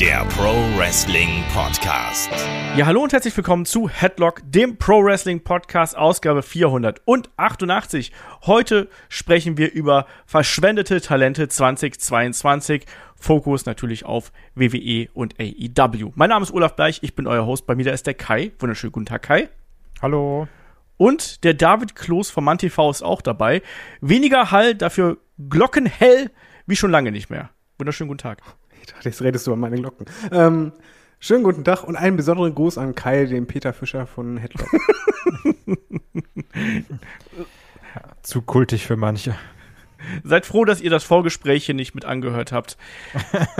der Pro Wrestling Podcast. Ja, hallo und herzlich willkommen zu Headlock, dem Pro Wrestling Podcast, Ausgabe 488. Heute sprechen wir über verschwendete Talente 2022. Fokus natürlich auf WWE und AEW. Mein Name ist Olaf Bleich, ich bin euer Host. Bei mir da ist der Kai. Wunderschönen guten Tag, Kai. Hallo. Und der David Kloß vom ManTV ist auch dabei. Weniger Hall, dafür glockenhell wie schon lange nicht mehr. Wunderschönen guten Tag. Ich dachte, jetzt redest du über meine Glocken. Ähm, schönen guten Tag und einen besonderen Gruß an Kai, den Peter Fischer von Headlock. Zu kultig für manche. Seid froh, dass ihr das Vorgespräch hier nicht mit angehört habt.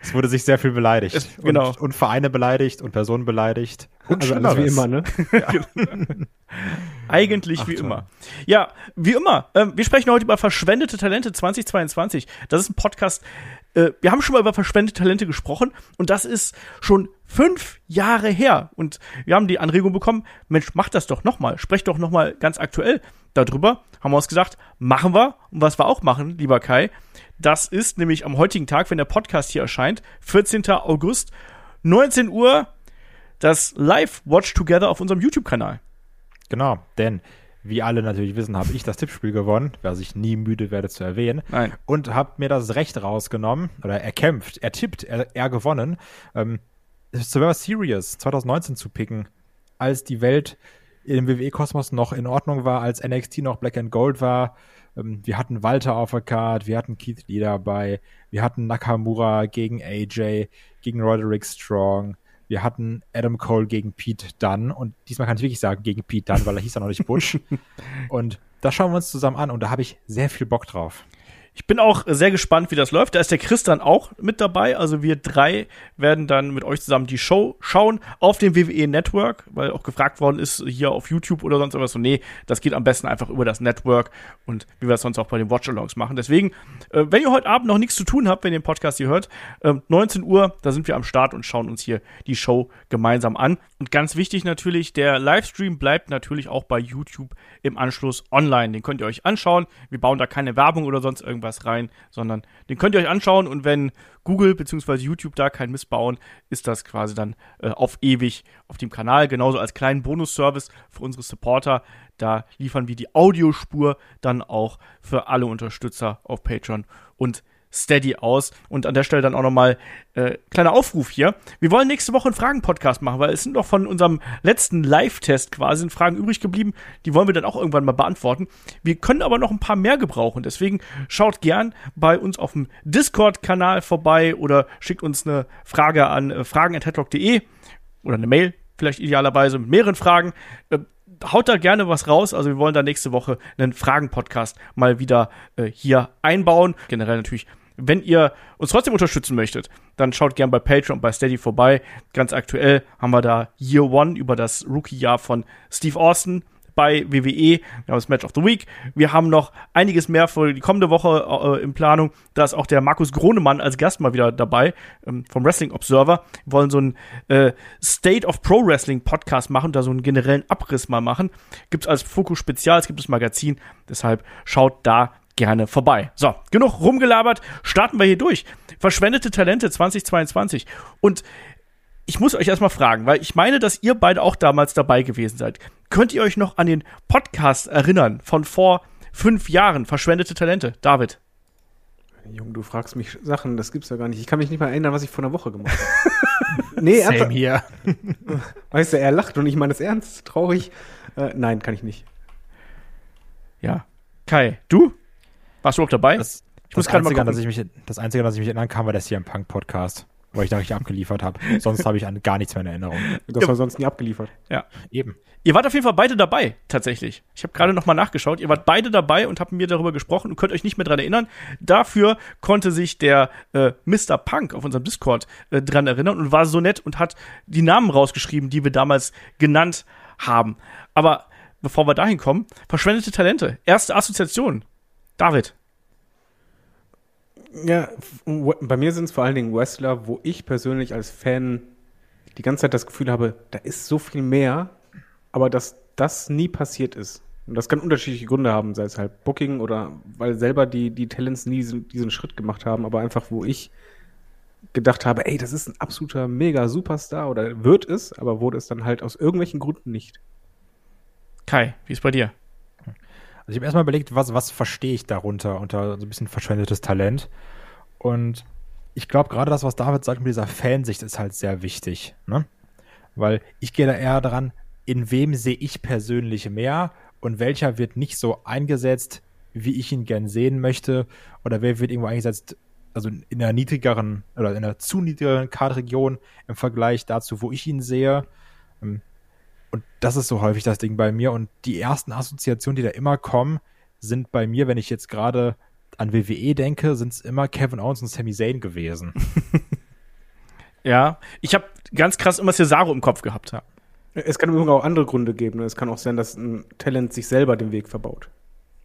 es wurde sich sehr viel beleidigt. Es, genau. Und, und, Vereine beleidigt und Personen beleidigt. Und also alles wie immer, ne? Ja. Eigentlich Ach, wie toll. immer. Ja, wie immer. Ähm, wir sprechen heute über verschwendete Talente 2022. Das ist ein Podcast, äh, wir haben schon mal über verschwendete Talente gesprochen und das ist schon fünf Jahre her. Und wir haben die Anregung bekommen, Mensch, mach das doch nochmal. Sprecht doch nochmal ganz aktuell darüber. Haben wir uns gesagt, machen wir. Und was wir auch machen, lieber Kai, das ist nämlich am heutigen Tag, wenn der Podcast hier erscheint, 14. August, 19 Uhr, das Live Watch Together auf unserem YouTube-Kanal. Genau, denn wie alle natürlich wissen, habe ich das Tippspiel gewonnen, was ich nie müde werde zu erwähnen. Nein. Und habe mir das Recht rausgenommen, oder erkämpft, er tippt, er, er gewonnen, ähm, Survivor Series 2019 zu picken, als die Welt im WWE-Kosmos noch in Ordnung war, als NXT noch Black and Gold war. Ähm, wir hatten Walter auf der Card, wir hatten Keith Lee dabei, wir hatten Nakamura gegen AJ, gegen Roderick Strong, wir hatten Adam Cole gegen Pete Dunn und diesmal kann ich wirklich sagen gegen Pete Dunn, weil er hieß ja noch nicht Butch. und das schauen wir uns zusammen an und da habe ich sehr viel Bock drauf. Ich bin auch sehr gespannt, wie das läuft. Da ist der Chris dann auch mit dabei. Also wir drei werden dann mit euch zusammen die Show schauen auf dem WWE Network, weil auch gefragt worden ist, hier auf YouTube oder sonst irgendwas. So, nee, das geht am besten einfach über das Network und wie wir es sonst auch bei den Watch-Alongs machen. Deswegen, äh, wenn ihr heute Abend noch nichts zu tun habt, wenn ihr den Podcast hier hört, äh, 19 Uhr, da sind wir am Start und schauen uns hier die Show gemeinsam an. Und ganz wichtig natürlich, der Livestream bleibt natürlich auch bei YouTube im Anschluss online. Den könnt ihr euch anschauen. Wir bauen da keine Werbung oder sonst irgendwas irgendwas rein, sondern den könnt ihr euch anschauen und wenn Google bzw. YouTube da kein missbauen, ist das quasi dann äh, auf ewig auf dem Kanal. Genauso als kleinen Bonusservice für unsere Supporter. Da liefern wir die Audiospur dann auch für alle Unterstützer auf Patreon und Steady aus. Und an der Stelle dann auch nochmal äh, kleiner Aufruf hier. Wir wollen nächste Woche einen Fragen-Podcast machen, weil es sind noch von unserem letzten Live-Test quasi Fragen übrig geblieben. Die wollen wir dann auch irgendwann mal beantworten. Wir können aber noch ein paar mehr gebrauchen. Deswegen schaut gern bei uns auf dem Discord-Kanal vorbei oder schickt uns eine Frage an äh, fragen.headlock.de oder eine Mail, vielleicht idealerweise mit mehreren Fragen. Äh, haut da gerne was raus. Also wir wollen da nächste Woche einen Fragen-Podcast mal wieder äh, hier einbauen. Generell natürlich wenn ihr uns trotzdem unterstützen möchtet, dann schaut gerne bei Patreon und bei Steady vorbei. Ganz aktuell haben wir da Year One über das Rookie-Jahr von Steve Austin bei WWE. Wir haben das Match of the Week. Wir haben noch einiges mehr für die kommende Woche äh, in Planung. Da ist auch der Markus Gronemann als Gast mal wieder dabei ähm, vom Wrestling Observer. Wir wollen so einen äh, State of Pro Wrestling Podcast machen, da so einen generellen Abriss mal machen. Gibt es als Fokus Spezial, es gibt das Magazin. Deshalb schaut da gerne vorbei. So, genug rumgelabert, starten wir hier durch. Verschwendete Talente 2022. Und ich muss euch erstmal fragen, weil ich meine, dass ihr beide auch damals dabei gewesen seid. Könnt ihr euch noch an den Podcast erinnern von vor fünf Jahren? Verschwendete Talente. David. Junge, du fragst mich Sachen, das gibt's ja gar nicht. Ich kann mich nicht mal erinnern, was ich vor einer Woche gemacht habe. nee, Same hier. Weißt du, er lacht und ich meine es ernst, traurig. Äh, nein, kann ich nicht. Ja. Kai, du? Warst du auch dabei? Das, ich muss gerade mal gucken. Dass ich mich, das Einzige, dass ich mich erinnern kann, war der CM Punk Podcast, wo ich da richtig abgeliefert habe. Sonst habe ich an gar nichts mehr in Erinnerung. Das war sonst nie abgeliefert. Ja, eben. Ihr wart auf jeden Fall beide dabei, tatsächlich. Ich habe gerade noch mal nachgeschaut. Ihr wart beide dabei und habt mir darüber gesprochen und könnt euch nicht mehr dran erinnern. Dafür konnte sich der äh, Mr. Punk auf unserem Discord äh, dran erinnern und war so nett und hat die Namen rausgeschrieben, die wir damals genannt haben. Aber bevor wir dahin kommen, verschwendete Talente. Erste Assoziation. David. Ja, bei mir sind es vor allen Dingen Wrestler, wo ich persönlich als Fan die ganze Zeit das Gefühl habe, da ist so viel mehr, aber dass das nie passiert ist. Und das kann unterschiedliche Gründe haben, sei es halt Booking oder weil selber die, die Talents nie diesen, diesen Schritt gemacht haben, aber einfach, wo ich gedacht habe, ey, das ist ein absoluter mega Superstar oder wird es, aber wurde es dann halt aus irgendwelchen Gründen nicht. Kai, wie ist bei dir? Also ich habe erstmal überlegt, was, was verstehe ich darunter, unter so ein bisschen verschwendetes Talent. Und ich glaube, gerade das, was David sagt mit dieser Fansicht, ist halt sehr wichtig. Ne? Weil ich gehe da eher daran, in wem sehe ich persönlich mehr und welcher wird nicht so eingesetzt, wie ich ihn gern sehen möchte, oder wer wird irgendwo eingesetzt, also in einer niedrigeren oder in einer zu niedrigeren Kartregion im Vergleich dazu, wo ich ihn sehe. Und das ist so häufig das Ding bei mir. Und die ersten Assoziationen, die da immer kommen, sind bei mir, wenn ich jetzt gerade an WWE denke, sind es immer Kevin Owens und Sami Zayn gewesen. ja, ich habe ganz krass immer Cesaro im Kopf gehabt. Ja. Es kann übrigens auch andere Gründe geben. Es kann auch sein, dass ein Talent sich selber den Weg verbaut.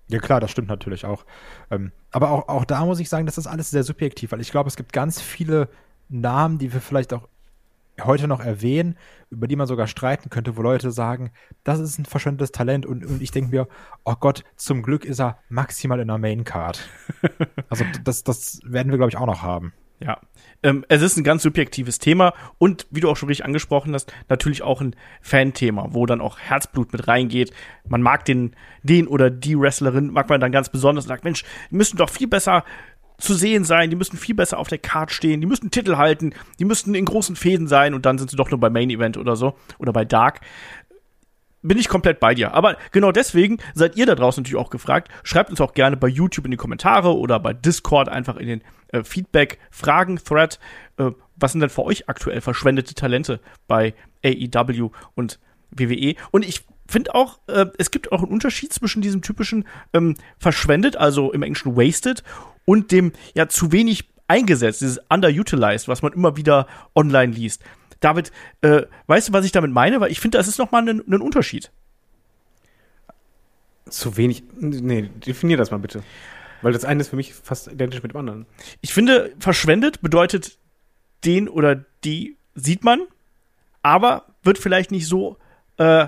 Ja klar, das stimmt natürlich auch. Ähm, aber auch, auch da muss ich sagen, das ist alles sehr subjektiv, weil ich glaube, es gibt ganz viele Namen, die wir vielleicht auch heute noch erwähnen, über die man sogar streiten könnte, wo Leute sagen, das ist ein verschwendetes Talent und, und ich denke mir, oh Gott, zum Glück ist er maximal in der Main Card. also das, das werden wir, glaube ich, auch noch haben. Ja, ähm, es ist ein ganz subjektives Thema und wie du auch schon richtig angesprochen hast, natürlich auch ein Fan-Thema, wo dann auch Herzblut mit reingeht. Man mag den, den oder die Wrestlerin, mag man dann ganz besonders und sagt, Mensch, müssen doch viel besser zu sehen sein, die müssen viel besser auf der Card stehen, die müssen Titel halten, die müssten in großen Fäden sein und dann sind sie doch nur bei Main Event oder so oder bei Dark bin ich komplett bei dir. Aber genau deswegen seid ihr da draußen natürlich auch gefragt. Schreibt uns auch gerne bei YouTube in die Kommentare oder bei Discord einfach in den äh, Feedback-Fragen-Thread. Äh, was sind denn für euch aktuell verschwendete Talente bei AEW und WWE? Und ich finde auch, äh, es gibt auch einen Unterschied zwischen diesem typischen ähm, verschwendet, also im Englischen wasted, und dem ja zu wenig eingesetzt, dieses underutilized, was man immer wieder online liest. David, äh, weißt du, was ich damit meine? Weil ich finde, das ist nochmal ein, ein Unterschied. Zu wenig. Nee, definier das mal bitte. Weil das eine ist für mich fast identisch mit dem anderen. Ich finde, verschwendet bedeutet, den oder die sieht man, aber wird vielleicht nicht so äh,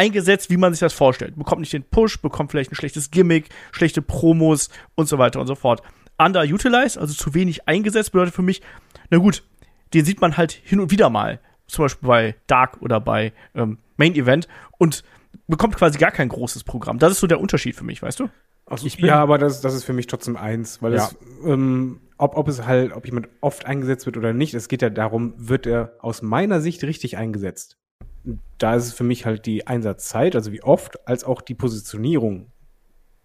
eingesetzt, wie man sich das vorstellt. Bekommt nicht den Push, bekommt vielleicht ein schlechtes Gimmick, schlechte Promos und so weiter und so fort. Underutilized, also zu wenig eingesetzt, bedeutet für mich, na gut, den sieht man halt hin und wieder mal. Zum Beispiel bei Dark oder bei ähm, Main Event und bekommt quasi gar kein großes Programm. Das ist so der Unterschied für mich, weißt du? Also, ja, aber das, das ist für mich trotzdem eins, weil ja. es, ähm, ob, ob es halt, ob jemand oft eingesetzt wird oder nicht, es geht ja darum, wird er aus meiner Sicht richtig eingesetzt. Da ist es für mich halt die Einsatzzeit, also wie oft, als auch die Positionierung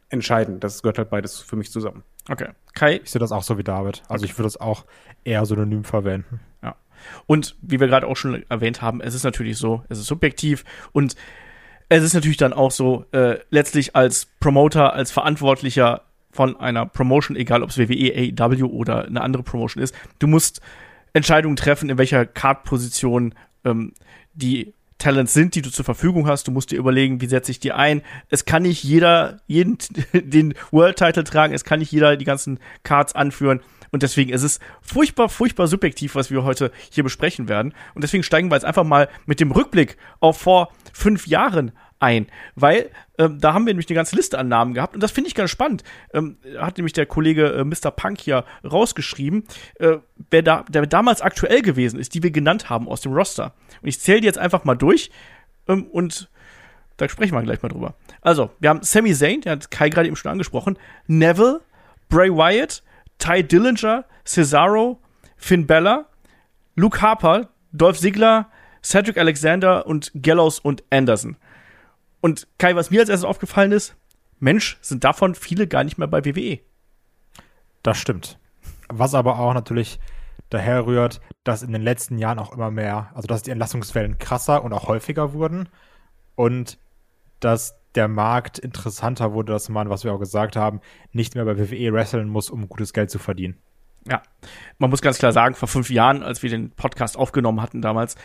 entscheidend. Das gehört halt beides für mich zusammen. Okay. Kai? Ich sehe das auch so wie David. Also okay. ich würde es auch eher synonym verwenden. Ja. Und wie wir gerade auch schon erwähnt haben, es ist natürlich so, es ist subjektiv und es ist natürlich dann auch so, äh, letztlich als Promoter, als Verantwortlicher von einer Promotion, egal ob es WWE, AEW oder eine andere Promotion ist, du musst Entscheidungen treffen, in welcher Card-Position ähm, die Talents sind, die du zur Verfügung hast. Du musst dir überlegen, wie setze ich die ein. Es kann nicht jeder jeden den World Title tragen, es kann nicht jeder die ganzen Cards anführen. Und deswegen ist es furchtbar, furchtbar subjektiv, was wir heute hier besprechen werden. Und deswegen steigen wir jetzt einfach mal mit dem Rückblick auf vor fünf Jahren ein, weil ähm, da haben wir nämlich eine ganze Liste an Namen gehabt und das finde ich ganz spannend. Ähm, hat nämlich der Kollege äh, Mr. Punk hier rausgeschrieben, äh, wer da, der damals aktuell gewesen ist, die wir genannt haben aus dem Roster. Und ich zähle die jetzt einfach mal durch ähm, und da sprechen wir gleich mal drüber. Also, wir haben Sami Zayn, der hat Kai gerade eben schon angesprochen, Neville, Bray Wyatt, Ty Dillinger, Cesaro, Finn Bella, Luke Harper, Dolph Ziggler, Cedric Alexander und Gallows und Anderson. Und Kai, was mir als erstes aufgefallen ist, Mensch, sind davon viele gar nicht mehr bei WWE. Das stimmt. Was aber auch natürlich daher rührt, dass in den letzten Jahren auch immer mehr, also dass die Entlassungswellen krasser und auch häufiger wurden und dass der Markt interessanter wurde, dass man, was wir auch gesagt haben, nicht mehr bei WWE wresteln muss, um gutes Geld zu verdienen. Ja, man muss ganz klar sagen, vor fünf Jahren, als wir den Podcast aufgenommen hatten damals,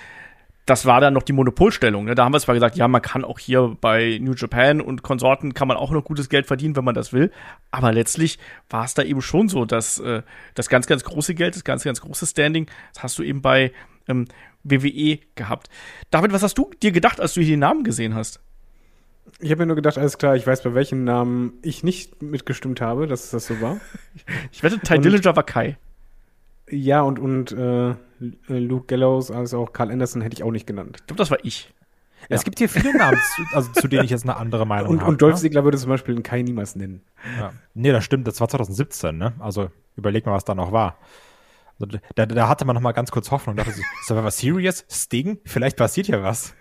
das war dann noch die Monopolstellung. Ne? Da haben wir zwar gesagt, ja, man kann auch hier bei New Japan und Konsorten kann man auch noch gutes Geld verdienen, wenn man das will. Aber letztlich war es da eben schon so, dass äh, das ganz, ganz große Geld, das ganz, ganz große Standing, das hast du eben bei ähm, WWE gehabt. David, was hast du dir gedacht, als du hier den Namen gesehen hast? Ich habe mir nur gedacht, alles klar, ich weiß, bei welchen Namen ich nicht mitgestimmt habe, dass das so war. ich wette, Ty Dillinger war Kai. Ja, und, und äh, Luke Gallows, als auch Carl Anderson hätte ich auch nicht genannt. Ich glaube, das war ich. Es gibt hier viele Namen, zu, also, zu denen ich jetzt eine andere Meinung Und, habe. und Dolph ne? Ziggler würde zum Beispiel den Kai niemals nennen. Ja. Nee, das stimmt, das war 2017, ne? Also überleg mal, was da noch war. Also, da, da hatte man noch mal ganz kurz Hoffnung. Dachte sich, ist da was Serious? Sting? Vielleicht passiert ja was.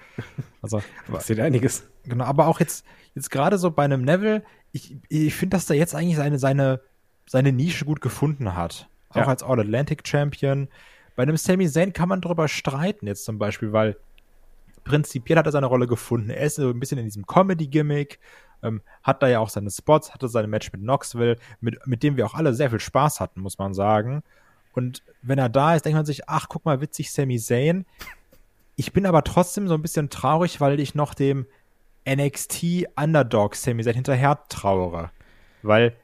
Also, aber, Passiert einiges. genau, aber auch jetzt, jetzt gerade so bei einem Neville, ich, ich finde, dass der jetzt eigentlich seine, seine, seine Nische gut gefunden hat. Auch Ja. als All-Atlantic Champion. Bei einem Sami Zayn kann man darüber streiten jetzt zum Beispiel, weil prinzipiell hat er seine Rolle gefunden. Er ist so ein bisschen in diesem Comedy-Gimmick, ähm, hat da ja auch seine Spots, hatte seine Match mit Knoxville, mit, mit dem wir auch alle sehr viel Spaß hatten, muss man sagen. Und wenn er da ist, denkt man sich, ach, guck mal, witzig, Sami Zayn. Ich bin aber trotzdem so ein bisschen traurig, weil ich noch dem NXT Underdog Sami Zayn hinterher trauere. Weil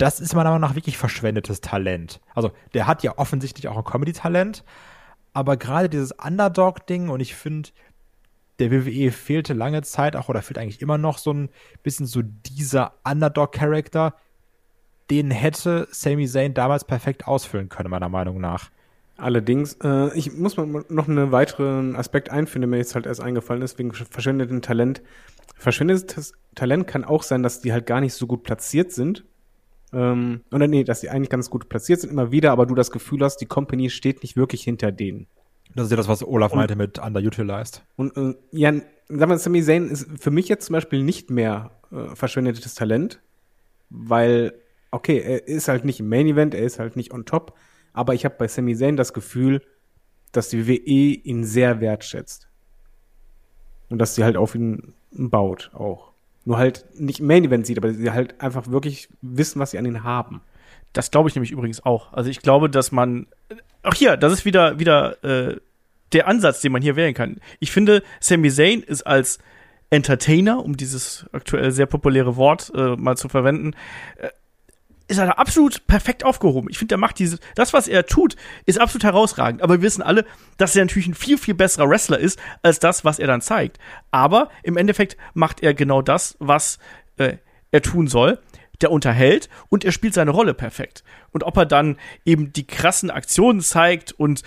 das ist meiner Meinung nach wirklich verschwendetes Talent. Also, der hat ja offensichtlich auch ein Comedy-Talent, aber gerade dieses Underdog-Ding und ich finde, der WWE fehlte lange Zeit auch oder fehlt eigentlich immer noch so ein bisschen so dieser Underdog-Charakter, den hätte Sami Zayn damals perfekt ausfüllen können, meiner Meinung nach. Allerdings, äh, ich muss mal noch einen weiteren Aspekt einführen, der mir jetzt halt erst eingefallen ist, wegen verschwendetem Talent. Verschwendetes Talent kann auch sein, dass die halt gar nicht so gut platziert sind. Ähm, oder nee, dass die eigentlich ganz gut platziert sind, immer wieder, aber du das Gefühl hast, die Company steht nicht wirklich hinter denen. Das ist ja das, was Olaf Und- meinte mit underutilized. Und äh, ja, sagen wir, Sami Zayn ist für mich jetzt zum Beispiel nicht mehr äh, verschwendetes Talent, weil, okay, er ist halt nicht im Main Event, er ist halt nicht on top, aber ich habe bei Sami Zayn das Gefühl, dass die WWE ihn sehr wertschätzt. Und dass sie halt auf ihn baut auch. Nur halt nicht Main Event sieht, aber sie halt einfach wirklich wissen, was sie an ihn haben. Das glaube ich nämlich übrigens auch. Also ich glaube, dass man. Auch hier, das ist wieder, wieder äh, der Ansatz, den man hier wählen kann. Ich finde, Sami Zayn ist als Entertainer, um dieses aktuell sehr populäre Wort äh, mal zu verwenden, äh, ist er da absolut perfekt aufgehoben. Ich finde, der macht diese, das, was er tut, ist absolut herausragend. Aber wir wissen alle, dass er natürlich ein viel, viel besserer Wrestler ist, als das, was er dann zeigt. Aber im Endeffekt macht er genau das, was äh, er tun soll. Der unterhält und er spielt seine Rolle perfekt. Und ob er dann eben die krassen Aktionen zeigt und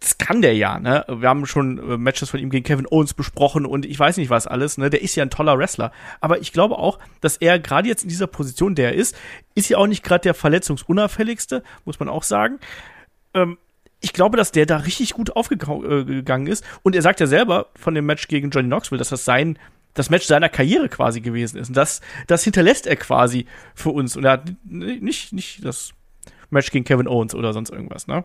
das kann der ja, ne? Wir haben schon äh, Matches von ihm gegen Kevin Owens besprochen und ich weiß nicht was alles, ne? Der ist ja ein toller Wrestler. Aber ich glaube auch, dass er gerade jetzt in dieser Position, der er ist, ist ja auch nicht gerade der verletzungsunauffälligste, muss man auch sagen. Ähm, ich glaube, dass der da richtig gut aufgegangen ist. Und er sagt ja selber von dem Match gegen Johnny Knoxville, dass das sein, das Match seiner Karriere quasi gewesen ist. Und das, das hinterlässt er quasi für uns. Und er hat nicht, nicht das Match gegen Kevin Owens oder sonst irgendwas, ne?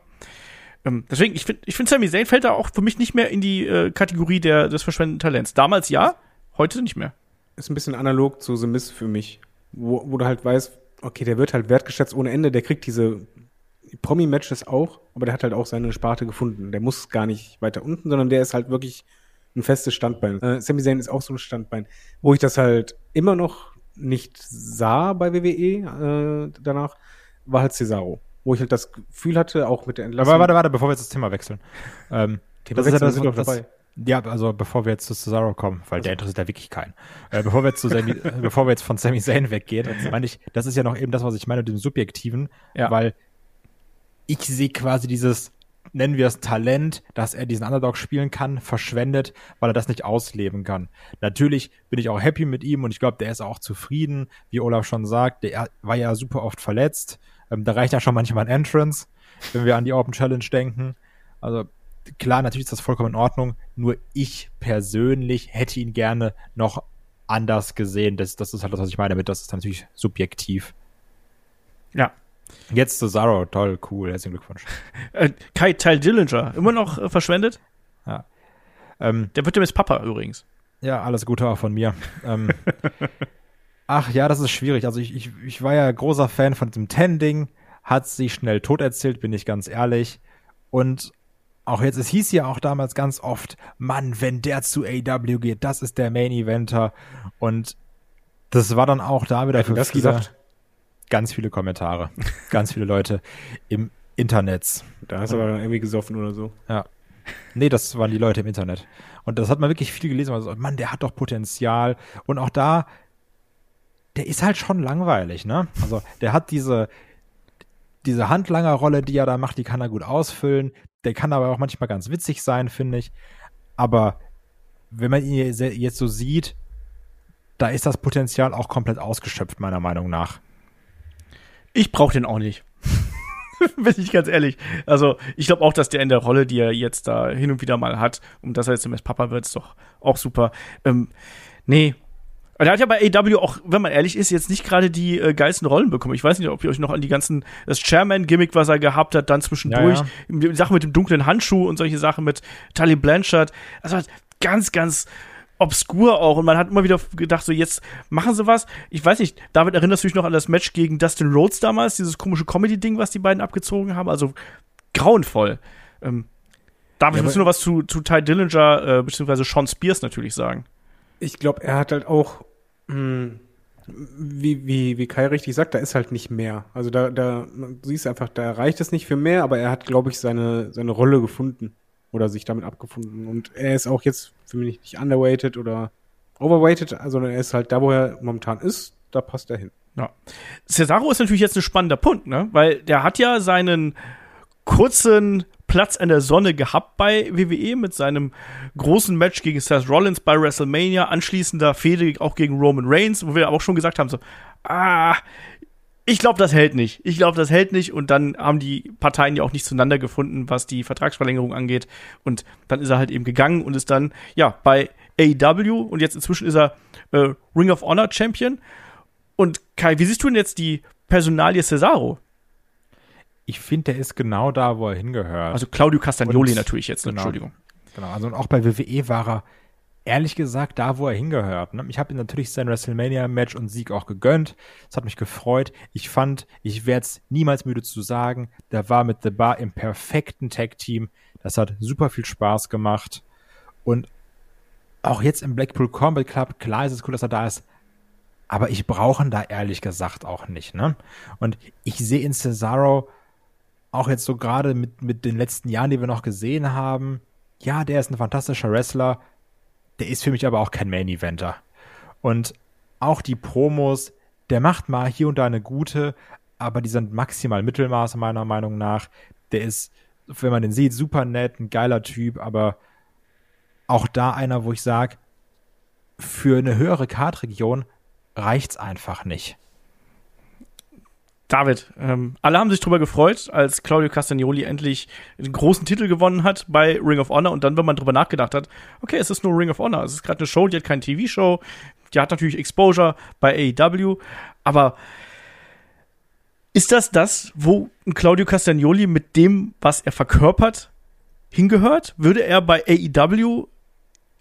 Ähm, deswegen, ich finde, ich finde, Sami Zayn fällt da auch für mich nicht mehr in die äh, Kategorie der, des verschwendeten Talents. Damals ja, heute nicht mehr. ist ein bisschen analog zu The Miz für mich, wo, wo du halt weißt, okay, der wird halt wertgeschätzt ohne Ende, der kriegt diese Promi-Matches auch, aber der hat halt auch seine Sparte gefunden. Der muss gar nicht weiter unten, sondern der ist halt wirklich ein festes Standbein. Äh, Sami Zayn ist auch so ein Standbein, wo ich das halt immer noch nicht sah bei WWE äh, danach, war halt Cesaro. Wo ich halt das Gefühl hatte, auch mit der Entlassung. Aber warte, warte, bevor wir jetzt das Thema wechseln. Ähm, Thema das ist ja wechseln, das, sind doch das, dabei. Ja, also bevor wir jetzt zu Cesaro kommen, weil der interessiert ja wirklich keinen. Äh, bevor wir jetzt zu Sami, äh, bevor wir jetzt von Sami Zayn weggehen, meine ich, das ist ja noch eben das, was ich meine mit dem Subjektiven, Ja. weil ich sehe quasi dieses, nennen wir es Talent, dass er diesen Underdog spielen kann, verschwendet, weil er das nicht ausleben kann. Natürlich bin ich auch happy mit ihm und ich glaube, der ist auch zufrieden, wie Olaf schon sagt, der war ja super oft verletzt. Ähm, da reicht ja schon manchmal ein Entrance, wenn wir an die Open Challenge denken. Also klar, natürlich ist das vollkommen in Ordnung. Nur ich persönlich hätte ihn gerne noch anders gesehen. Das, das ist halt das, was ich meine mit, das ist natürlich subjektiv. Ja. Jetzt Cesaro, toll, cool, herzlichen Glückwunsch. Äh, Kai Teil Dillinger, immer noch äh, verschwendet? Ähm, Der wird dem jetzt Papa übrigens. ja, alles Gute auch von mir. ähm, ach ja, das ist schwierig. Also ich, ich, ich war ja großer Fan von diesem Ten-Ding, hat sich schnell tot erzählt, bin ich ganz ehrlich. Und auch jetzt, es hieß ja auch damals ganz oft, Mann, wenn der zu AW geht, das ist der Main-Eventer. Und das war dann auch da wieder hat für viele, gesagt? ganz viele Kommentare, ganz viele Leute im Internet. Da hast du aber irgendwie gesoffen oder so. Ja. Nee, das waren die Leute im Internet. Und das hat man wirklich viel gelesen. Also, Mann, der hat doch Potenzial. Und auch da, der ist halt schon langweilig, ne? Also, der hat diese, diese Handlangerrolle, die er da macht, die kann er gut ausfüllen. Der kann aber auch manchmal ganz witzig sein, finde ich. Aber wenn man ihn jetzt so sieht, da ist das Potenzial auch komplett ausgeschöpft, meiner Meinung nach. Ich brauche den auch nicht. Bin ich ganz ehrlich. Also, ich glaube auch, dass der in der Rolle, die er jetzt da hin und wieder mal hat, und dass er jetzt zumindest Papa wird, ist doch auch super. Ähm, nee. Er hat ja bei AW auch, wenn man ehrlich ist, jetzt nicht gerade die äh, geilsten Rollen bekommen. Ich weiß nicht, ob ihr euch noch an die ganzen, das Chairman-Gimmick, was er gehabt hat, dann zwischendurch, ja, ja. die Sachen mit dem dunklen Handschuh und solche Sachen mit Tully Blanchard. Also ganz, ganz obskur auch und man hat immer wieder gedacht, so jetzt machen sie was. Ich weiß nicht, David erinnerst du dich noch an das Match gegen Dustin Rhodes damals, dieses komische Comedy-Ding, was die beiden abgezogen haben, also grauenvoll. Ähm, David, ja, willst du noch was zu, zu Ty Dillinger äh, bzw. Sean Spears natürlich sagen? Ich glaube, er hat halt auch, mh, hm, wie, wie, wie Kai richtig sagt, da ist halt nicht mehr. Also da, da, du siehst einfach, da reicht es nicht für mehr, aber er hat, glaube ich, seine, seine Rolle gefunden oder sich damit abgefunden. Und er ist auch jetzt für mich nicht underweighted oder overweighted, sondern er ist halt da, wo er momentan ist, da passt er hin. Ja. Cesaro ist natürlich jetzt ein spannender Punkt, ne? Weil der hat ja seinen kurzen Platz in der Sonne gehabt bei WWE mit seinem großen Match gegen Seth Rollins bei WrestleMania, anschließender Fehde auch gegen Roman Reigns, wo wir auch schon gesagt haben, so, ah, ich glaube, das hält nicht. Ich glaube, das hält nicht. Und dann haben die Parteien ja auch nicht zueinander gefunden, was die Vertragsverlängerung angeht. Und dann ist er halt eben gegangen und ist dann, ja, bei AEW und jetzt inzwischen ist er äh, Ring of Honor Champion. Und Kai, wie siehst du denn jetzt die Personalie Cesaro? Ich finde, der ist genau da, wo er hingehört. Also Claudio Castagnoli und, natürlich jetzt, genau, Entschuldigung. Genau, also und auch bei WWE war er ehrlich gesagt da, wo er hingehört. Ne? Ich habe ihm natürlich sein WrestleMania-Match und Sieg auch gegönnt. Das hat mich gefreut. Ich fand, ich werde es niemals müde zu sagen, der war mit The Bar im perfekten Tag-Team. Das hat super viel Spaß gemacht. Und auch jetzt im Blackpool Combat Club, klar ist es cool, dass er da ist. Aber ich brauche ihn da ehrlich gesagt auch nicht. Ne? Und ich sehe in Cesaro auch jetzt so gerade mit, mit den letzten Jahren, die wir noch gesehen haben, ja, der ist ein fantastischer Wrestler, der ist für mich aber auch kein Main Eventer. Und auch die Promos, der macht mal hier und da eine gute, aber die sind maximal Mittelmaß meiner Meinung nach. Der ist, wenn man den sieht, super nett, ein geiler Typ, aber auch da einer, wo ich sage, für eine höhere Kartregion reicht's einfach nicht. David, ähm, alle haben sich drüber gefreut, als Claudio Castagnoli endlich den großen Titel gewonnen hat bei Ring of Honor und dann, wenn man drüber nachgedacht hat, okay, es ist nur Ring of Honor, es ist gerade eine Show, die hat keine TV-Show, die hat natürlich Exposure bei AEW, aber ist das das, wo Claudio Castagnoli mit dem, was er verkörpert, hingehört? Würde er bei AEW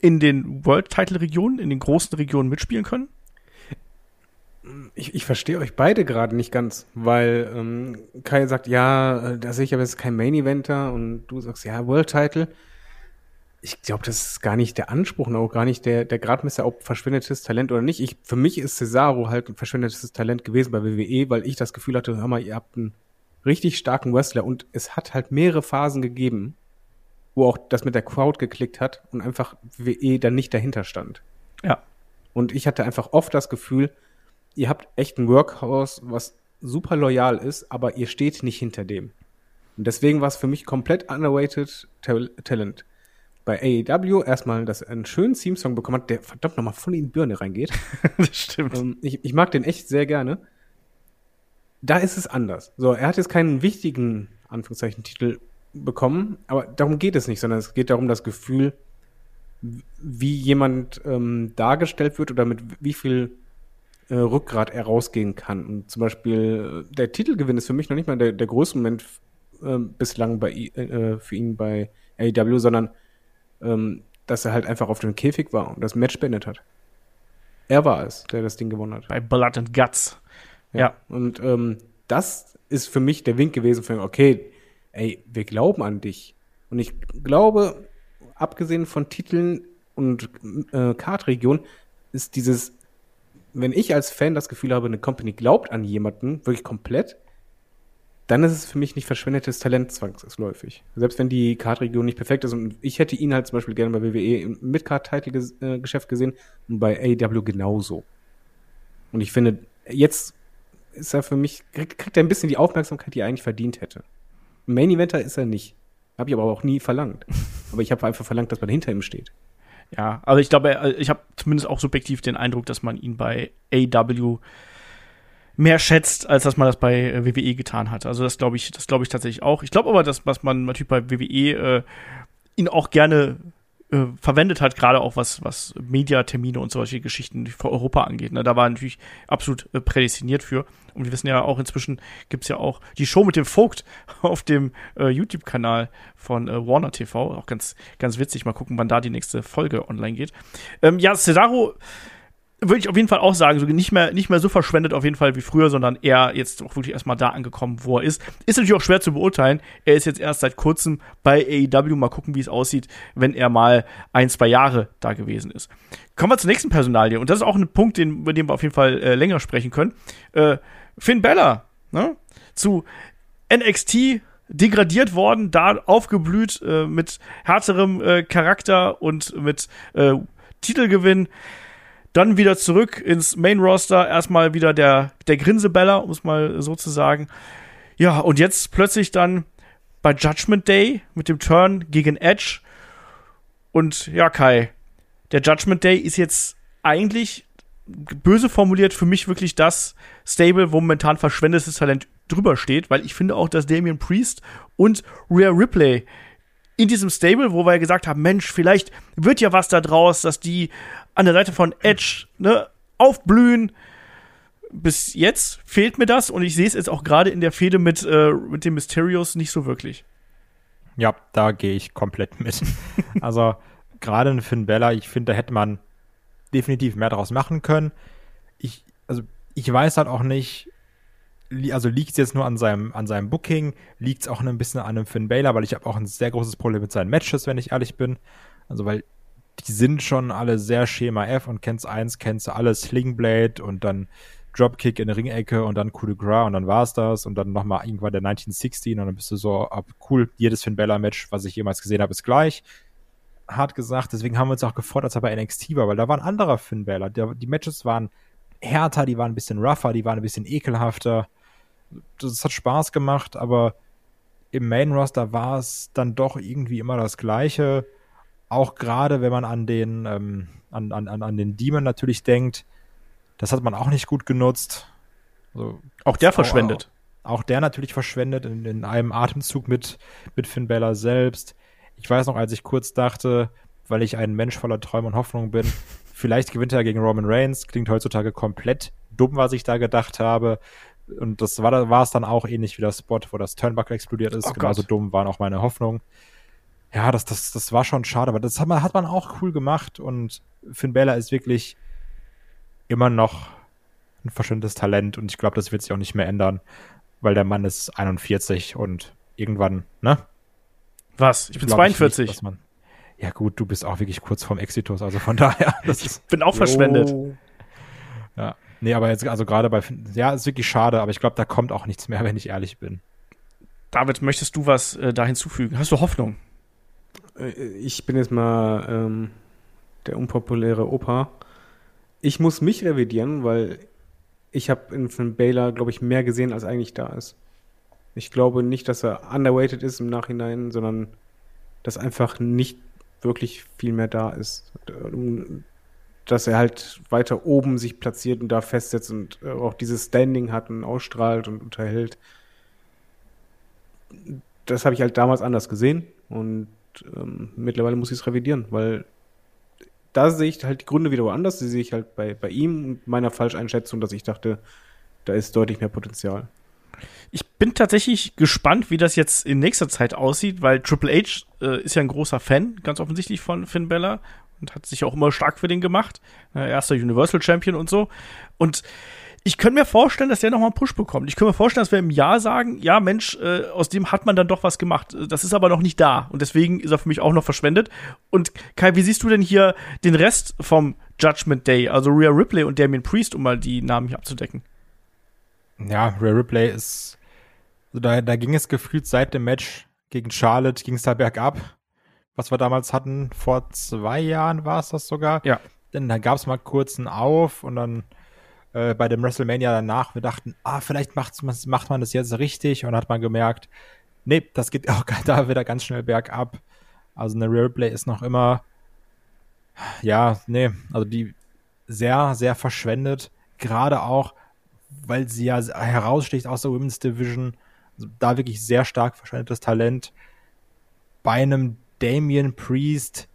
in den World-Title-Regionen, in den großen Regionen mitspielen können? Ich, ich verstehe euch beide gerade nicht ganz, weil ähm, Kai sagt, ja, äh, da sehe ich aber jetzt kein Main Eventer und du sagst, ja, World Title. Ich glaube, das ist gar nicht der Anspruch und auch gar nicht der, der Gradmesser, ob verschwendetes Talent oder nicht. Ich, für mich ist Cesaro halt ein verschwendetes Talent gewesen bei WWE, weil ich das Gefühl hatte, hör mal, ihr habt einen richtig starken Wrestler und es hat halt mehrere Phasen gegeben, wo auch das mit der Crowd geklickt hat und einfach WWE dann nicht dahinter stand. Ja. Und ich hatte einfach oft das Gefühl, ihr habt echt ein Workhouse, was super loyal ist, aber ihr steht nicht hinter dem. Und deswegen war es für mich komplett underrated Talent. Bei AEW erstmal, dass er einen schönen Theme-Song bekommen hat, der verdammt nochmal voll in die Birne reingeht. das stimmt. Ähm, ich, ich mag den echt sehr gerne. Da ist es anders. So, er hat jetzt keinen wichtigen, Anführungszeichen, Titel bekommen, aber darum geht es nicht, sondern es geht darum, das Gefühl, wie jemand ähm, dargestellt wird oder mit wie viel äh, Rückgrat er rausgehen kann. Und zum Beispiel äh, der Titelgewinn ist für mich noch nicht mal der, der größte Moment äh, bislang bei, äh, für ihn bei AEW, sondern ähm, dass er halt einfach auf dem Käfig war und das Match beendet hat. Er war es, der das Ding gewonnen hat. Bei Blood and Guts. Ja. ja. Und ähm, das ist für mich der Wink gewesen für okay, ey, wir glauben an dich. Und ich glaube, abgesehen von Titeln und äh, Kartregion, ist dieses wenn ich als Fan das Gefühl habe, eine Company glaubt an jemanden, wirklich komplett, dann ist es für mich nicht verschwendetes Talent zwangsläufig. Selbst wenn die Card-Region nicht perfekt ist und ich hätte ihn halt zum Beispiel gerne bei WWE im Mid-Card-Title-Geschäft gesehen und bei AEW genauso. Und ich finde, jetzt ist er für mich, kriegt, kriegt er ein bisschen die Aufmerksamkeit, die er eigentlich verdient hätte. Main Eventer ist er nicht. Habe ich aber auch nie verlangt. aber ich habe einfach verlangt, dass man hinter ihm steht. Ja, also ich glaube, äh, ich habe zumindest auch subjektiv den Eindruck, dass man ihn bei AW mehr schätzt, als dass man das bei äh, WWE getan hat. Also das glaube ich, das glaube ich tatsächlich auch. Ich glaube aber, dass was man natürlich bei WWE äh, ihn auch gerne äh, verwendet hat, gerade auch was, was Mediatermine und solche Geschichten für Europa angeht. Ne? Da war natürlich absolut äh, prädestiniert für. Und wir wissen ja auch, inzwischen gibt's ja auch die Show mit dem Vogt auf dem äh, YouTube-Kanal von äh, Warner TV. Auch ganz, ganz witzig. Mal gucken, wann da die nächste Folge online geht. Ähm, ja, Cesaro würde ich auf jeden Fall auch sagen, so nicht mehr, nicht mehr so verschwendet auf jeden Fall wie früher, sondern eher jetzt auch wirklich erstmal da angekommen, wo er ist. Ist natürlich auch schwer zu beurteilen. Er ist jetzt erst seit kurzem bei AEW. Mal gucken, wie es aussieht, wenn er mal ein, zwei Jahre da gewesen ist. Kommen wir zur nächsten Personalie. Und das ist auch ein Punkt, den, über den wir auf jeden Fall äh, länger sprechen können. Äh, Finn Bella, ne? Zu NXT degradiert worden, da aufgeblüht äh, mit härterem äh, Charakter und mit äh, Titelgewinn. Dann wieder zurück ins Main Roster, erstmal wieder der, der Grinsebeller, um es mal so zu sagen. Ja, und jetzt plötzlich dann bei Judgment Day mit dem Turn gegen Edge. Und ja, Kai, der Judgment Day ist jetzt eigentlich böse formuliert für mich wirklich das Stable, wo momentan verschwendetes Talent drüber steht, weil ich finde auch, dass Damian Priest und Rhea Ripley in diesem Stable, wo wir gesagt haben, Mensch, vielleicht wird ja was da draus, dass die an der Seite von Edge ne, aufblühen. Bis jetzt fehlt mir das und ich sehe es jetzt auch gerade in der Fehde mit, äh, mit dem Mysterios nicht so wirklich. Ja, da gehe ich komplett mit. also gerade in Finn Bella, ich finde, da hätte man definitiv mehr daraus machen können. Ich, also ich weiß halt auch nicht, also liegt es jetzt nur an seinem, an seinem Booking, liegt es auch ein bisschen an einem Finn Balor, weil ich habe auch ein sehr großes Problem mit seinen Matches, wenn ich ehrlich bin. Also weil die sind schon alle sehr Schema F und kennst eins, kennst du alles, Slingblade und dann Dropkick in der Ringecke und dann Coup de Gras und dann war's das und dann nochmal irgendwann der 1916 und dann bist du so, ab, cool, jedes Finn Bella Match, was ich jemals gesehen habe, ist gleich. Hart gesagt, deswegen haben wir uns auch gefreut, als er bei NXT war, weil da war ein anderer Finn Balor. die Matches waren härter, die waren ein bisschen rougher, die waren ein bisschen ekelhafter. Das hat Spaß gemacht, aber im Main Roster war es dann doch irgendwie immer das Gleiche auch gerade wenn man an den, ähm, an, an, an den Demon natürlich denkt, das hat man auch nicht gut genutzt. Also, auch der verschwendet. Auch, auch, der natürlich verschwendet in, in einem Atemzug mit, mit Finn Bella selbst. Ich weiß noch, als ich kurz dachte, weil ich ein Mensch voller Träume und Hoffnung bin, vielleicht gewinnt er gegen Roman Reigns. Klingt heutzutage komplett dumm, was ich da gedacht habe. Und das war, war es dann auch ähnlich wie der Spot, wo das Turnbuckle explodiert ist. Oh Genauso Gott. dumm waren auch meine Hoffnungen ja, das, das, das war schon schade, aber das hat man, hat man auch cool gemacht und Finn Balor ist wirklich immer noch ein verschwindendes Talent und ich glaube, das wird sich auch nicht mehr ändern, weil der Mann ist 41 und irgendwann, ne? Was? Ich bin 42. Nicht, man, ja gut, du bist auch wirklich kurz vorm Exitus, also von daher. Das ich bin auch verschwendet. Ja, nee, aber jetzt, also gerade bei, ja, ist wirklich schade, aber ich glaube, da kommt auch nichts mehr, wenn ich ehrlich bin. David, möchtest du was äh, da hinzufügen? Hast du Hoffnung? Äh, ich bin jetzt mal ähm, der unpopuläre Opa. Ich muss mich revidieren, weil ich habe in Finn Baylor, glaube ich, mehr gesehen, als eigentlich da ist. Ich glaube nicht, dass er underweighted ist im Nachhinein, sondern dass einfach nicht wirklich viel mehr da ist. Dass er halt weiter oben sich platziert und da festsetzt und äh, auch dieses Standing hat und ausstrahlt und unterhält. Das habe ich halt damals anders gesehen und ähm, mittlerweile muss ich es revidieren, weil da sehe ich halt die Gründe wieder woanders. Die sehe ich halt bei, bei ihm und meiner Falscheinschätzung, dass ich dachte, da ist deutlich mehr Potenzial. Ich bin tatsächlich gespannt, wie das jetzt in nächster Zeit aussieht, weil Triple H äh, ist ja ein großer Fan, ganz offensichtlich von Finn Bella und hat sich auch immer stark für den gemacht. Äh, erster Universal Champion und so. Und ich könnte mir vorstellen, dass der nochmal einen Push bekommt. Ich könnte mir vorstellen, dass wir im Jahr sagen, ja, Mensch, äh, aus dem hat man dann doch was gemacht. Das ist aber noch nicht da. Und deswegen ist er für mich auch noch verschwendet. Und Kai, wie siehst du denn hier den Rest vom Judgment Day? Also Rhea Ripley und Damien Priest, um mal die Namen hier abzudecken. Ja, Rhea Ripley ist, also da, da ging es gefühlt seit dem Match gegen Charlotte, ging es da bergab. Was wir damals hatten, vor zwei Jahren war es das sogar. Ja. Denn da gab es mal kurz einen Auf und dann äh, bei dem WrestleMania danach. Wir dachten, ah, vielleicht macht, man das jetzt richtig. Und hat man gemerkt, nee, das geht auch da wieder ganz schnell bergab. Also eine Real Play ist noch immer, ja, nee, also die sehr, sehr verschwendet. Gerade auch, weil sie ja heraussticht aus der Women's Division. Also da wirklich sehr stark verschwendetes Talent. Bei einem Damien Priest,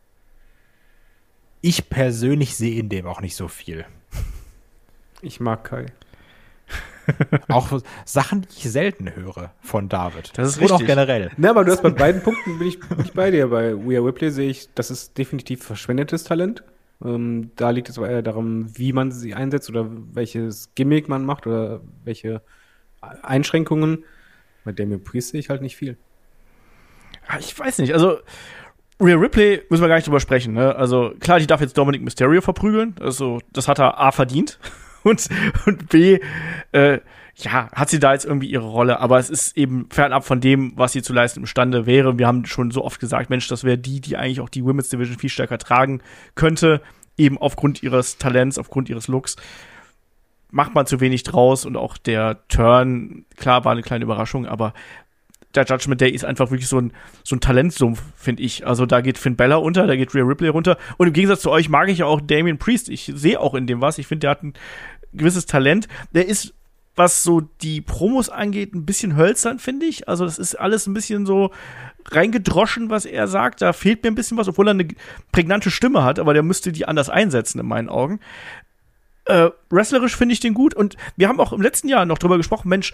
ich persönlich sehe in dem auch nicht so viel. Ich mag Kai. auch Sachen, die ich selten höre von David. Das ist Und richtig. auch generell. Na, aber du hast bei beiden Punkten bin ich nicht bei dir. Bei We Are Ripley sehe ich, das ist definitiv verschwendetes Talent. Ähm, da liegt es aber eher darum, wie man sie einsetzt oder welches Gimmick man macht oder welche Einschränkungen. Bei Damien Priest sehe ich halt nicht viel. Ah, Ich weiß nicht, also Rhea Ripley müssen wir gar nicht drüber sprechen. Ne? Also klar, die darf jetzt Dominic Mysterio verprügeln. Also das hat er A verdient und, und B, äh, ja, hat sie da jetzt irgendwie ihre Rolle. Aber es ist eben fernab von dem, was sie zu leisten imstande wäre. Wir haben schon so oft gesagt, Mensch, das wäre die, die eigentlich auch die Women's Division viel stärker tragen könnte. Eben aufgrund ihres Talents, aufgrund ihres Looks. Macht man zu wenig draus und auch der Turn, klar, war eine kleine Überraschung, aber der Judgment Day ist einfach wirklich so ein, so ein Talentsumpf, finde ich. Also da geht Finn Bella unter, da geht Rhea Ripley runter. Und im Gegensatz zu euch mag ich ja auch Damien Priest. Ich sehe auch in dem was. Ich finde, der hat ein gewisses Talent. Der ist, was so die Promos angeht, ein bisschen hölzern, finde ich. Also das ist alles ein bisschen so reingedroschen, was er sagt. Da fehlt mir ein bisschen was, obwohl er eine prägnante Stimme hat, aber der müsste die anders einsetzen, in meinen Augen. Äh, wrestlerisch finde ich den gut und wir haben auch im letzten Jahr noch drüber gesprochen, Mensch,